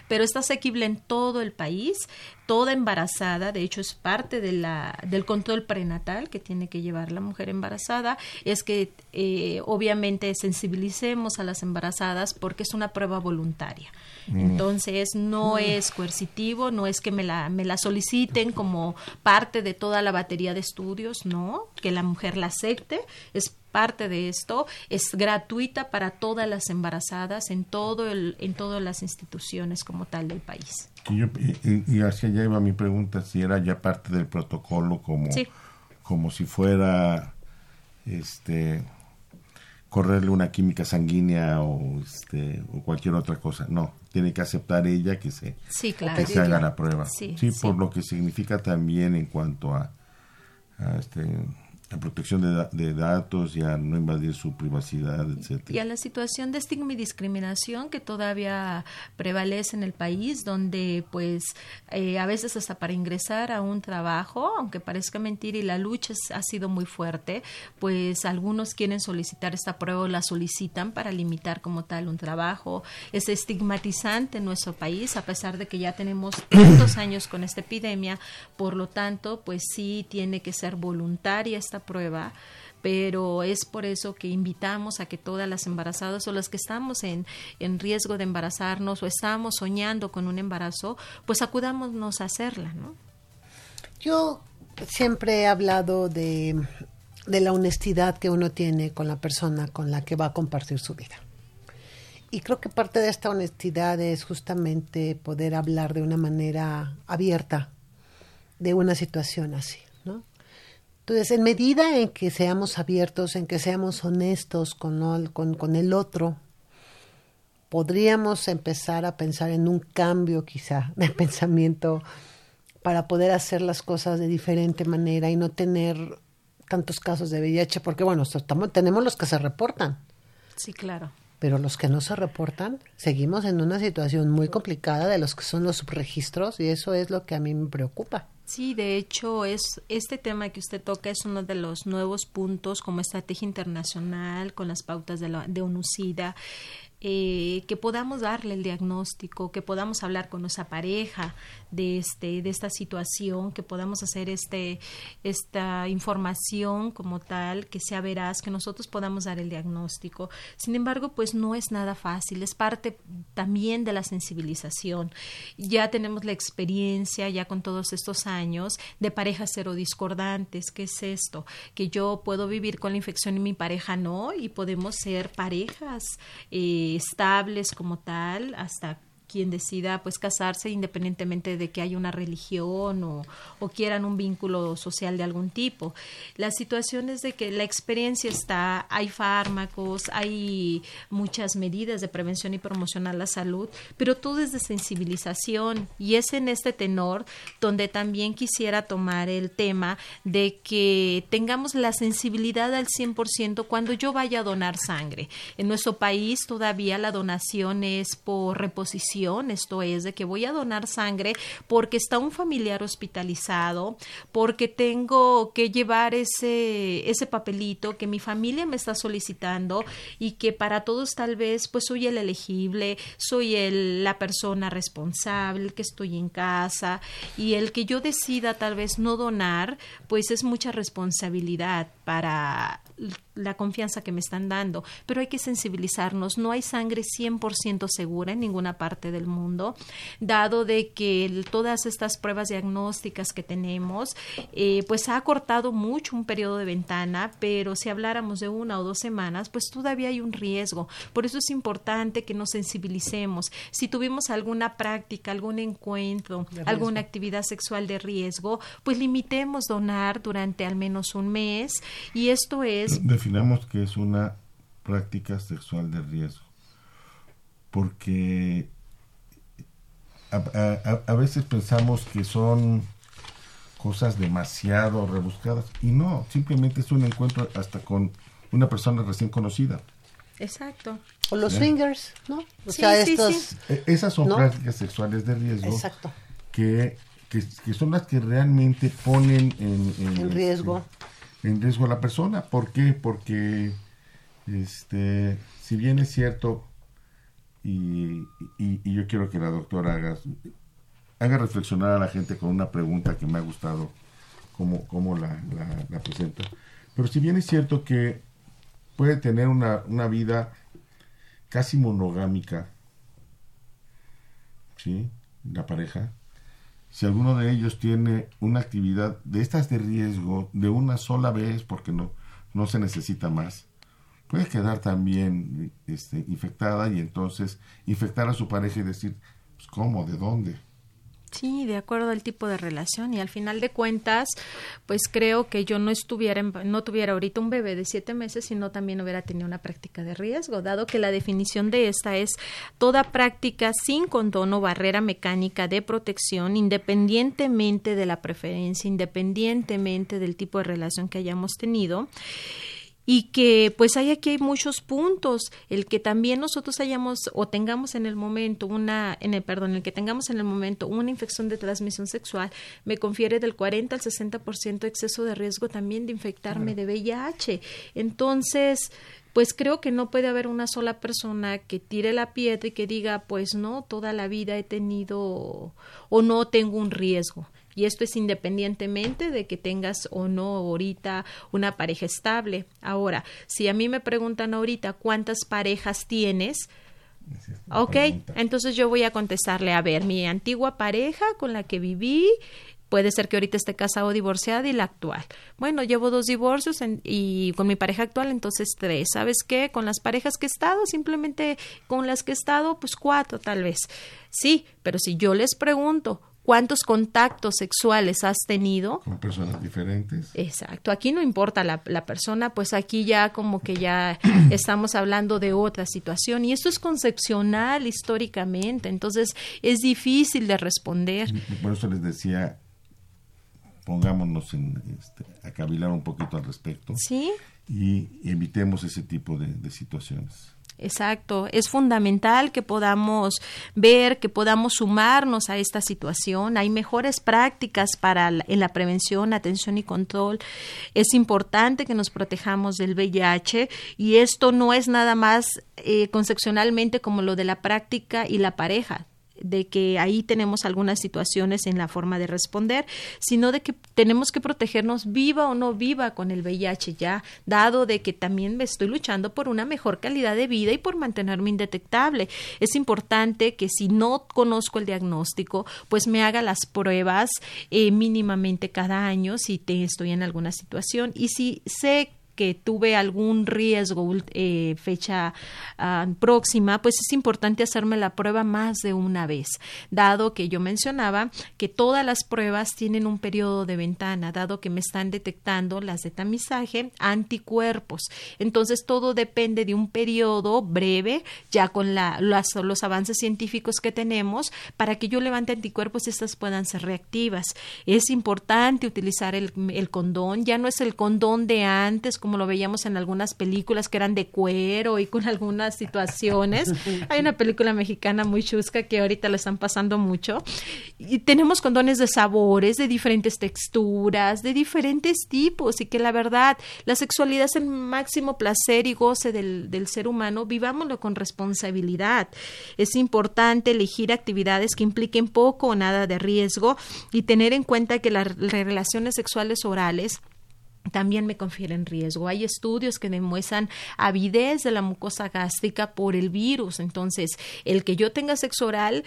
pero está asequible en todo el país. Toda embarazada, de hecho, es parte de la, del control prenatal que tiene que llevar la mujer embarazada. Es que eh, obviamente sensibilicemos a las embarazadas porque es una prueba voluntaria. Mm. Entonces, no mm. es coercitivo, no es que me la, me la soliciten como parte de toda la batería de estudios, no, que la mujer la acepte, es parte de esto es gratuita para todas las embarazadas en todo el, en todas las instituciones como tal del país. Y, y, hacia allá iba mi pregunta si era ya parte del protocolo como, como si fuera este correrle una química sanguínea o este o cualquier otra cosa. No, tiene que aceptar ella que se que se haga la prueba. Sí, por lo que significa también en cuanto a, a este la protección de, datos y a no invadir su privacidad, etcétera. Y a la situación de estigma y discriminación que todavía prevalece en el país, donde pues eh, a veces hasta para ingresar a un trabajo, aunque parezca mentira y la lucha ha sido muy fuerte, pues algunos quieren solicitar esta prueba o la solicitan para limitar como tal un trabajo. Es estigmatizante en nuestro país, a pesar de que ya tenemos tantos años con esta epidemia, por lo tanto, pues sí tiene que ser voluntaria esta prueba, pero es por eso que invitamos a que todas las embarazadas o las que estamos en, en riesgo de embarazarnos o estamos soñando con un embarazo, pues acudámonos a hacerla, ¿no? Yo siempre he hablado de, de la honestidad que uno tiene con la persona con la que va a compartir su vida. Y creo que parte de esta honestidad es justamente poder hablar de una manera abierta de una situación así. Entonces, en medida en que seamos abiertos, en que seamos honestos con, con, con el otro, podríamos empezar a pensar en un cambio quizá de pensamiento para poder hacer las cosas de diferente manera y no tener tantos casos de VIH, porque bueno, tenemos los que se reportan. Sí, claro. Pero los que no se reportan, seguimos en una situación muy complicada de los que son los subregistros y eso es lo que a mí me preocupa. Sí, de hecho, es este tema que usted toca es uno de los nuevos puntos como estrategia internacional con las pautas de, la, de ONUCIDA eh, que podamos darle el diagnóstico, que podamos hablar con nuestra pareja de este, de esta situación, que podamos hacer este, esta información como tal, que sea veraz, que nosotros podamos dar el diagnóstico. Sin embargo, pues no es nada fácil, es parte también de la sensibilización. Ya tenemos la experiencia, ya con todos estos años, de parejas serodiscordantes. ¿Qué es esto? Que yo puedo vivir con la infección y mi pareja no, y podemos ser parejas. Eh, estables como tal hasta quien decida pues casarse independientemente de que haya una religión o, o, quieran un vínculo social de algún tipo. La situación es de que la experiencia está, hay fármacos, hay muchas medidas de prevención y promoción a la salud, pero todo es de sensibilización y es en este tenor donde también quisiera tomar el tema de que tengamos la sensibilidad al 100% cuando yo vaya a donar sangre. En nuestro país todavía la donación es por reposición esto es de que voy a donar sangre porque está un familiar hospitalizado, porque tengo que llevar ese, ese papelito que mi familia me está solicitando y que para todos tal vez pues soy el elegible, soy el, la persona responsable, que estoy en casa y el que yo decida tal vez no donar, pues es mucha responsabilidad para la confianza que me están dando, pero hay que sensibilizarnos, no hay sangre 100% segura en ninguna parte del mundo, dado de que todas estas pruebas diagnósticas que tenemos, eh, pues ha cortado mucho un periodo de ventana, pero si habláramos de una o dos semanas, pues todavía hay un riesgo. Por eso es importante que nos sensibilicemos. Si tuvimos alguna práctica, algún encuentro, alguna actividad sexual de riesgo, pues limitemos donar durante al menos un mes y esto es definamos que es una práctica sexual de riesgo. Porque a, veces pensamos que son cosas demasiado rebuscadas y no, simplemente es un encuentro hasta con una persona recién conocida. Exacto. O los swingers, ¿no? O sea, estos... E, esas son prácticas sexuales de riesgo. Exacto. Que, que, son las que realmente ponen en, en, riesgo. En, riesgo a la persona. ¿Por qué? Porque, este, si bien es cierto, y, y, yo quiero que la doctora haga, haga reflexionar a la gente con una pregunta que me ha gustado, como la, la, la presenta. Pero si bien es cierto que puede tener una, una vida casi monogámica, ¿sí? La pareja. Si alguno de ellos tiene una actividad de estas de riesgo de una sola vez, porque no, no se necesita más, puede quedar también este, infectada y entonces infectar a su pareja y decir, pues, ¿cómo? ¿De dónde? Sí, de acuerdo al tipo de relación y al final de cuentas, pues creo que yo no estuviera, no tuviera ahorita un bebé de siete meses, sino también hubiera tenido una práctica de riesgo, dado que la definición de esta es toda práctica sin condón o barrera mecánica de protección, independientemente de la preferencia, independientemente del tipo de relación que hayamos tenido y que pues hay aquí hay muchos puntos. El que también nosotros hayamos o tengamos en el momento una en el perdón el que tengamos en el momento una infección de transmisión sexual me confiere del 40 al 60% exceso de riesgo también de infectarme de VIH entonces pues creo que no puede haber una sola persona que tire la piedra y que diga, pues no, toda la vida he tenido o no tengo un riesgo y esto es independientemente de que tengas o no ahorita una pareja estable. Ahora, si a mí me preguntan ahorita cuántas parejas tienes, ok, entonces yo voy a contestarle, a ver, mi antigua pareja con la que viví, Puede ser que ahorita esté casado o divorciada y la actual. Bueno, llevo dos divorcios y con mi pareja actual, entonces tres. ¿Sabes qué? Con las parejas que he estado, simplemente con las que he estado, pues cuatro tal vez. Sí, pero si yo les pregunto, cuántos contactos sexuales has tenido. Con personas diferentes. Exacto, aquí no importa la, la, persona, pues aquí ya como que ya estamos hablando de otra situación y esto es concepcional históricamente, entonces es difícil de responder. Por eso les decía, pongámonos en, este, a cavilar un poquito al respecto. Sí. Y evitemos ese tipo de situaciones. Exacto, es fundamental que podamos ver, que podamos sumarnos a esta situación. Hay mejores prácticas para en la prevención, atención y control. Es importante que nos protejamos del VIH y esto no es nada más eh, concepcionalmente como lo de la práctica y la pareja de que ahí tenemos algunas situaciones en la forma de responder, sino de que tenemos que protegernos viva o no viva con el VIH ya, dado de que también me estoy luchando por una mejor calidad de vida y por mantenerme indetectable. Es importante que si no conozco el diagnóstico, pues me haga las pruebas eh, mínimamente cada año si te, estoy en alguna situación y si sé que tuve algún riesgo eh, fecha ah, próxima, pues es importante hacerme la prueba más de una vez, dado que yo mencionaba que todas las pruebas tienen un periodo de ventana, dado que me están detectando las de tamizaje anticuerpos. Entonces todo depende de un periodo breve, ya con la, los avances científicos que tenemos, para que yo levante anticuerpos y estas puedan ser reactivas. Es importante utilizar el, el condón, ya no es el condón de antes, como lo veíamos en algunas películas que eran de cuero y con algunas situaciones. Hay una película mexicana muy chusca que ahorita la están pasando mucho. Y tenemos condones de sabores, de diferentes texturas, de diferentes tipos y que la verdad, la sexualidad es el máximo placer y goce del, del ser humano, vivámoslo con responsabilidad. Es importante elegir actividades que impliquen poco o nada de riesgo y tener en cuenta que las relaciones sexuales orales también me confieren riesgo. Hay estudios que demuestran avidez de la mucosa gástrica por el virus. Entonces, el que yo tenga sexo oral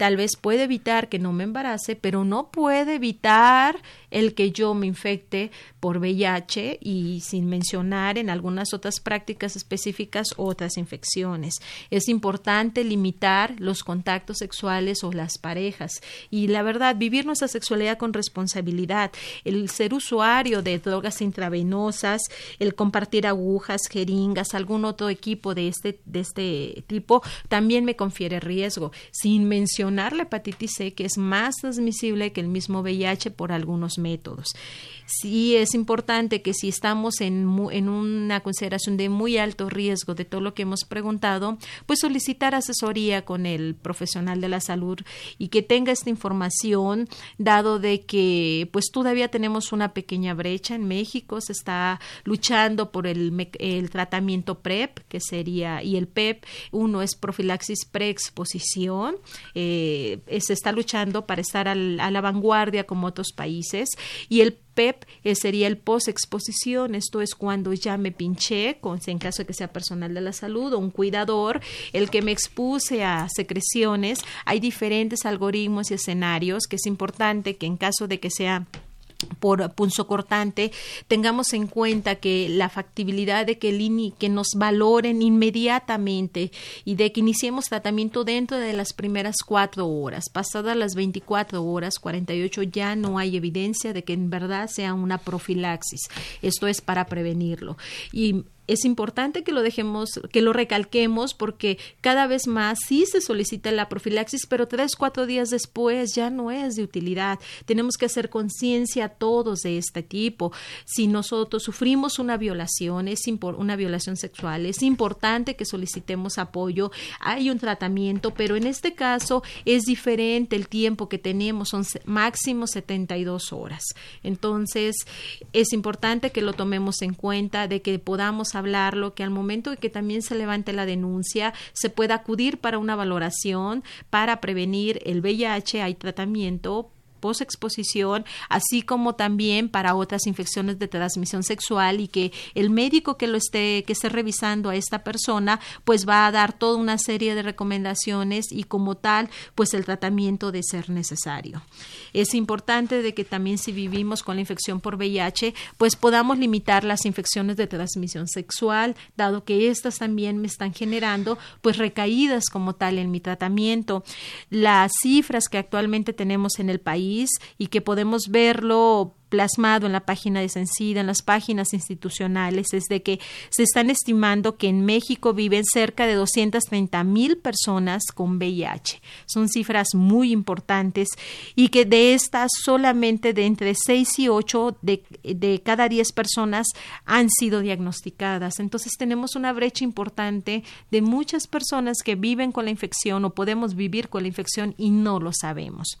tal vez puede evitar que no me embarace, pero no puede evitar el que yo me infecte por VIH y sin mencionar en algunas otras prácticas específicas otras infecciones. Es importante limitar los contactos sexuales o las parejas. Y la verdad, vivir nuestra sexualidad con responsabilidad, el ser usuario de drogas intravenosas, el compartir agujas, jeringas, algún otro equipo de este, de este tipo, también me confiere riesgo, sin mencionar la hepatitis C, que es más transmisible que el mismo VIH por algunos métodos. Sí es importante que si estamos en, en una consideración de muy alto riesgo de todo lo que hemos preguntado, pues solicitar asesoría con el profesional de la salud y que tenga esta información, dado de que pues todavía tenemos una pequeña brecha en México, se está luchando por el, el tratamiento PrEP, que sería, y el PEP, uno es profilaxis preexposición, eh, se está luchando para estar a la vanguardia como otros países, y el PEP eh, sería el post-exposición, esto es cuando ya me pinché, con, en caso de que sea personal de la salud o un cuidador, el que me expuse a secreciones. Hay diferentes algoritmos y escenarios que es importante que en caso de que sea por cortante tengamos en cuenta que la factibilidad de que, el que nos valoren inmediatamente y de que iniciemos tratamiento dentro de las primeras cuatro horas. Pasadas las 24 horas, 48, ya no hay evidencia de que en verdad sea una profilaxis. Esto es para prevenirlo. Y es importante que lo dejemos, que lo recalquemos porque cada vez más sí se solicita la profilaxis, pero tres, cuatro días después ya no es de utilidad. Tenemos que hacer conciencia todos de este tipo. Si nosotros sufrimos una violación, es una violación sexual, es importante que solicitemos apoyo. Hay un tratamiento, pero en este caso es diferente el tiempo que tenemos, son máximo 72 horas. Entonces, es importante que lo tomemos en cuenta, de que podamos hablarlo, que al momento de que también se levante la denuncia, se pueda acudir para una valoración, para prevenir el VIH, hay tratamiento posexposición, así como también para otras infecciones de transmisión sexual y que el médico que lo esté que esté revisando a esta persona pues va a dar toda una serie de recomendaciones y como tal pues el tratamiento de ser necesario. Es importante de que también si vivimos con la infección por VIH pues podamos limitar las infecciones de transmisión sexual dado que estas también me están generando pues recaídas como tal en mi tratamiento. Las cifras que actualmente tenemos en el país y que podemos verlo plasmado en la página de Sencida, en las páginas institucionales, es de que se están estimando que en México viven cerca de 230 mil personas con VIH. Son cifras muy importantes y que de estas solamente de entre 6 y 8 de, de cada 10 personas han sido diagnosticadas. Entonces tenemos una brecha importante de muchas personas que viven con la infección o podemos vivir con la infección y no lo sabemos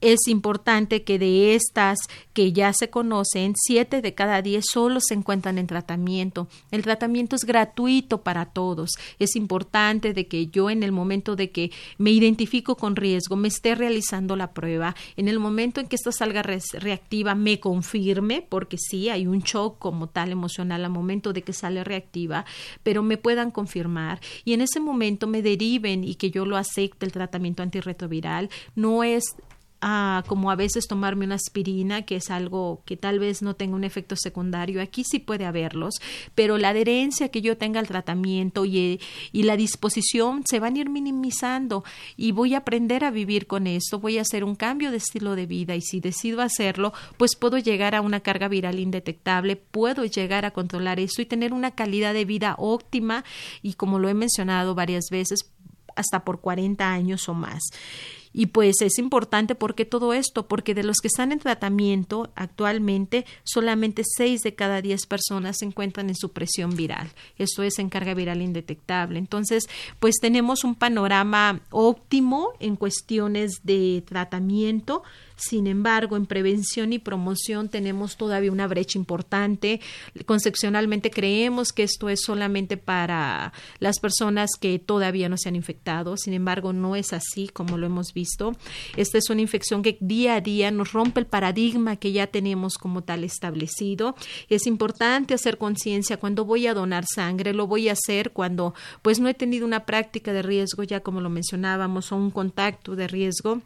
es importante que de estas que ya se conocen, siete de cada diez solo se encuentran en tratamiento. El tratamiento es gratuito para todos. Es importante de que yo en el momento de que me identifico con riesgo, me esté realizando la prueba, en el momento en que esta salga reactiva, me confirme, porque sí, hay un shock como tal emocional al momento de que sale reactiva, pero me puedan confirmar y en ese momento me deriven y que yo lo acepte el tratamiento antirretroviral. No es como a veces tomarme una aspirina, que es algo que tal vez no tenga un efecto secundario, aquí sí puede haberlos, pero la adherencia que yo tenga al tratamiento y, y la disposición se van a ir minimizando y voy a aprender a vivir con esto, voy a hacer un cambio de estilo de vida y si decido hacerlo, pues puedo llegar a una carga viral indetectable, puedo llegar a controlar esto y tener una calidad de vida óptima y como lo he mencionado varias veces, hasta por 40 años o más. Y pues es importante porque todo esto, porque de los que están en tratamiento actualmente, solamente 6 de cada 10 personas se encuentran en supresión viral. Esto es en carga viral indetectable. Entonces, pues tenemos un panorama óptimo en cuestiones de tratamiento sin embargo, en prevención y promoción tenemos todavía una brecha importante. Concepcionalmente creemos que esto es solamente para las personas que todavía no se han infectado. Sin embargo, no es así como lo hemos visto. Esta es una infección que día a día nos rompe el paradigma que ya tenemos como tal establecido. Es importante hacer conciencia cuando voy a donar sangre. Lo voy a hacer cuando pues no he tenido una práctica de riesgo, ya como lo mencionábamos, o un contacto de riesgo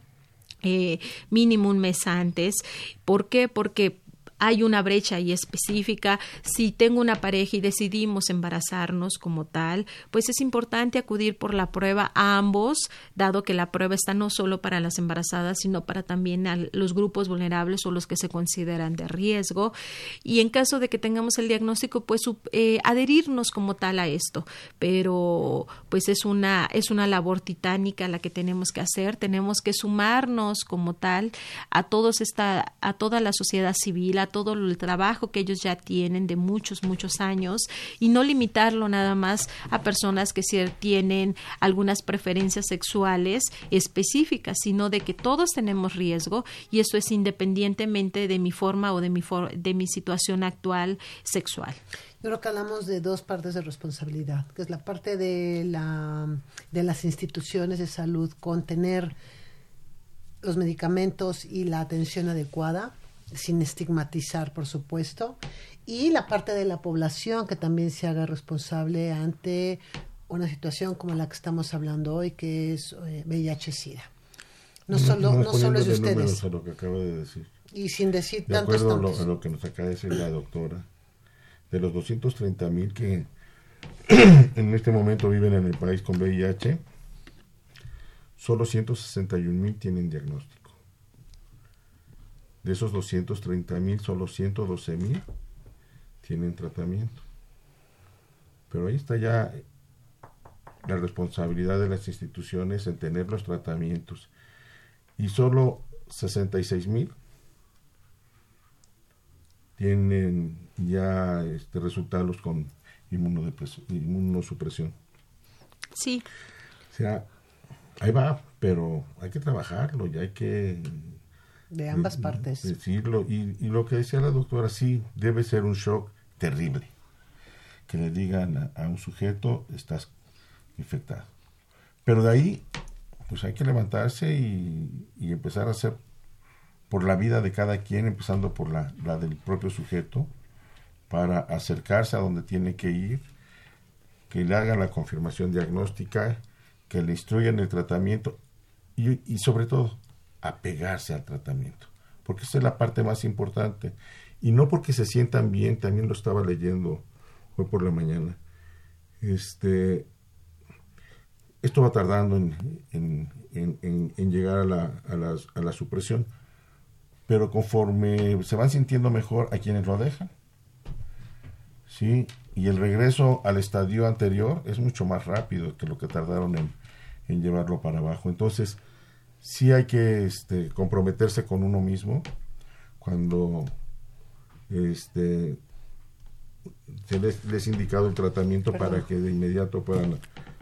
eh, mínimo un mes antes. ¿Por qué? Porque hay una brecha ahí específica. Si tengo una pareja y decidimos embarazarnos como tal, pues es importante acudir por la prueba a ambos, dado que la prueba está no solo para las embarazadas, sino para también a los grupos vulnerables o los que se consideran de riesgo. Y en caso de que tengamos el diagnóstico, pues eh, adherirnos como tal a esto. Pero pues es una, es una labor titánica la que tenemos que hacer. Tenemos que sumarnos como tal a todos esta, a toda la sociedad civil, a todo el trabajo que ellos ya tienen de muchos, muchos años y no limitarlo nada más a personas que tienen algunas preferencias sexuales específicas, sino de que todos tenemos riesgo y eso es independientemente de mi forma o de mi, de mi situación actual sexual. Yo creo que hablamos de dos partes de responsabilidad, que es la parte de, la, de las instituciones de salud con tener los medicamentos y la atención adecuada sin estigmatizar, por supuesto, y la parte de la población que también se haga responsable ante una situación como la que estamos hablando hoy, que es eh, VIH-Sida. No, solo, no, solo es de ustedes. lo que acaba de decir. Y sin decir de acuerdo a lo, que nos acaba de decir la doctora, de los 230 mil que en este momento viven en el país con VIH, solo 161 mil tienen diagnóstico. De esos 230 mil, solo 112 mil tienen tratamiento. Pero ahí está ya la responsabilidad de las instituciones en tener los tratamientos. Y solo 66 mil tienen ya este, resultados con inmunosupresión. Sí. O sea, ahí va, pero hay que trabajarlo y hay que de ambas partes. Decirlo. Y, y, lo que decía la doctora, sí, debe ser un shock terrible. Que le digan a, un sujeto, estás infectado. Pero de ahí, pues hay que levantarse y, y, empezar a hacer por la vida de cada quien, empezando por la, la del propio sujeto, para acercarse a donde tiene que ir, que le hagan la confirmación diagnóstica, que le instruyan el tratamiento y, y sobre todo apegarse al tratamiento, porque esa es la parte más importante. Y no porque se sientan bien, también lo estaba leyendo hoy por la mañana. Este, esto va tardando en, llegar a la, a, la, supresión, pero conforme se van sintiendo mejor a quienes lo dejan, ¿sí? Y el regreso al estadio anterior es mucho más rápido que lo que tardaron en, en llevarlo para abajo. Entonces, sí hay que este, comprometerse con uno mismo cuando este, se les, ha indicado el tratamiento para que de inmediato puedan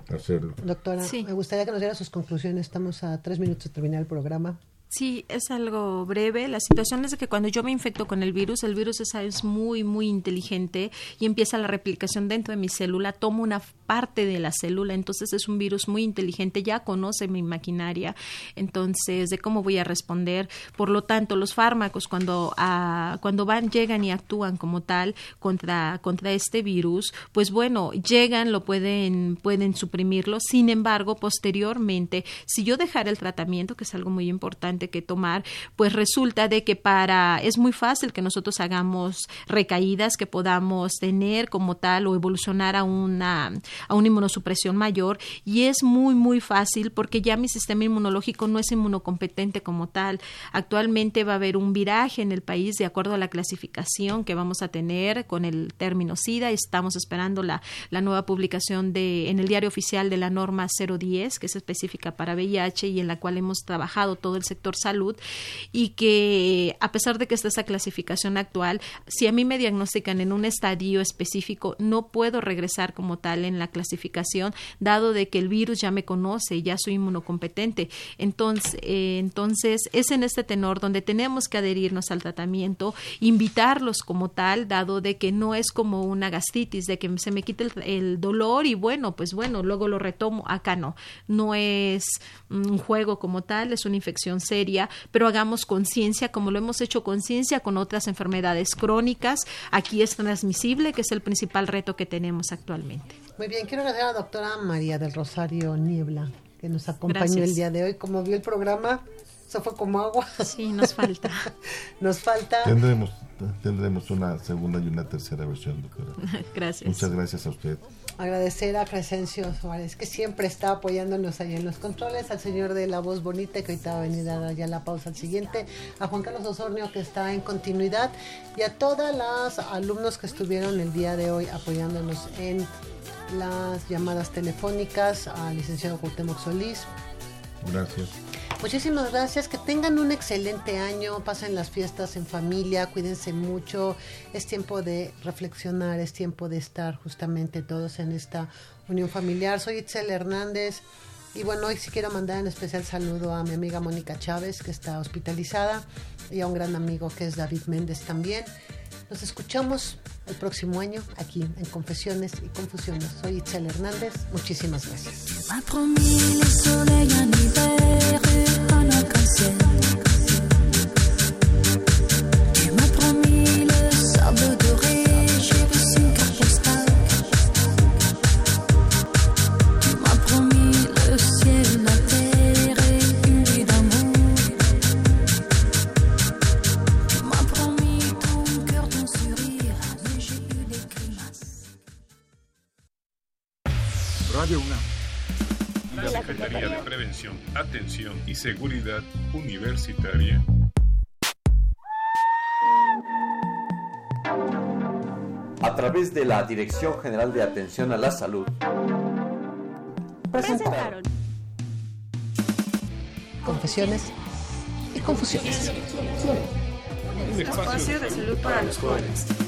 hacerlo. Doctora, me gustaría que nos diera sus conclusiones. Estamos a tres minutos de terminar el programa. Sí, es algo breve. La situación es que cuando yo me infecto con el virus, el virus es, muy, muy inteligente y empieza la replicación dentro de mi célula, toma una parte de la célula, entonces es un virus muy inteligente, ya conoce mi maquinaria, entonces de cómo voy a responder. Por lo tanto, los fármacos cuando, ah, cuando van, llegan y actúan como tal contra, contra este virus, pues bueno, llegan, lo pueden, pueden suprimirlo. Sin embargo, posteriormente, si yo dejara el tratamiento, que es algo muy importante, que tomar, pues resulta de que para, es muy fácil que nosotros hagamos recaídas, que podamos tener como tal o evolucionar a una, a una inmunosupresión mayor y es muy, muy fácil porque ya mi sistema inmunológico no es inmunocompetente como tal. Actualmente va a haber un viraje en el país de acuerdo a la clasificación que vamos a tener con el término SIDA. Estamos esperando la, la nueva publicación de, en el diario oficial de la norma 010, que es específica para VIH y en la cual hemos trabajado todo el sector salud y que a pesar de que está esa clasificación actual, si a mí me diagnostican en un estadio específico, no puedo regresar como tal en la clasificación, dado de que el virus ya me conoce y ya soy inmunocompetente. Entonces, eh, entonces es en este tenor donde tenemos que adherirnos al tratamiento, invitarlos como tal, dado de que no es como una gastritis, de que se me quite el, el dolor y bueno, pues bueno, luego lo retomo. Acá no, no es un juego como tal, es una infección seria pero hagamos conciencia como lo hemos hecho conciencia con otras enfermedades crónicas. Aquí es transmisible, que es el principal reto que tenemos actualmente. Muy bien, quiero agradecer a la doctora María del Rosario Niebla, que nos acompañó el día de hoy. Como vio el programa, Se fue como agua. Sí, nos falta. nos falta. Tendremos, tendremos una segunda y una tercera versión, doctora. Gracias. Muchas gracias a usted. Agradecer a Crescencio Suárez, que siempre está apoyándonos ahí en los controles, al señor de la voz bonita, que ahorita va a venir a dar ya la pausa al siguiente, a Juan Carlos Osornio, que está en continuidad, y a todas las alumnos que estuvieron el día de hoy apoyándonos en las llamadas telefónicas, al licenciado Cuauhtémoc Solís. Gracias. Muchísimas gracias, que tengan un excelente año, pasen las fiestas en familia, cuídense mucho, es tiempo de reflexionar, es tiempo de estar justamente todos en esta unión familiar. Soy Itzel Hernández y bueno, hoy sí quiero mandar un especial saludo a mi amiga Mónica Chávez, que está hospitalizada, y a un gran amigo que es David Méndez también. Nos escuchamos el próximo año aquí en Confesiones y Confusiones. Soy Itzel Hernández. Muchísimas gracias. Atención Seguridad Universitaria. A través de la Dirección General de Atención a la Salud. Presentaron. Confesiones y confusiones. Un espacio de salud para los jóvenes.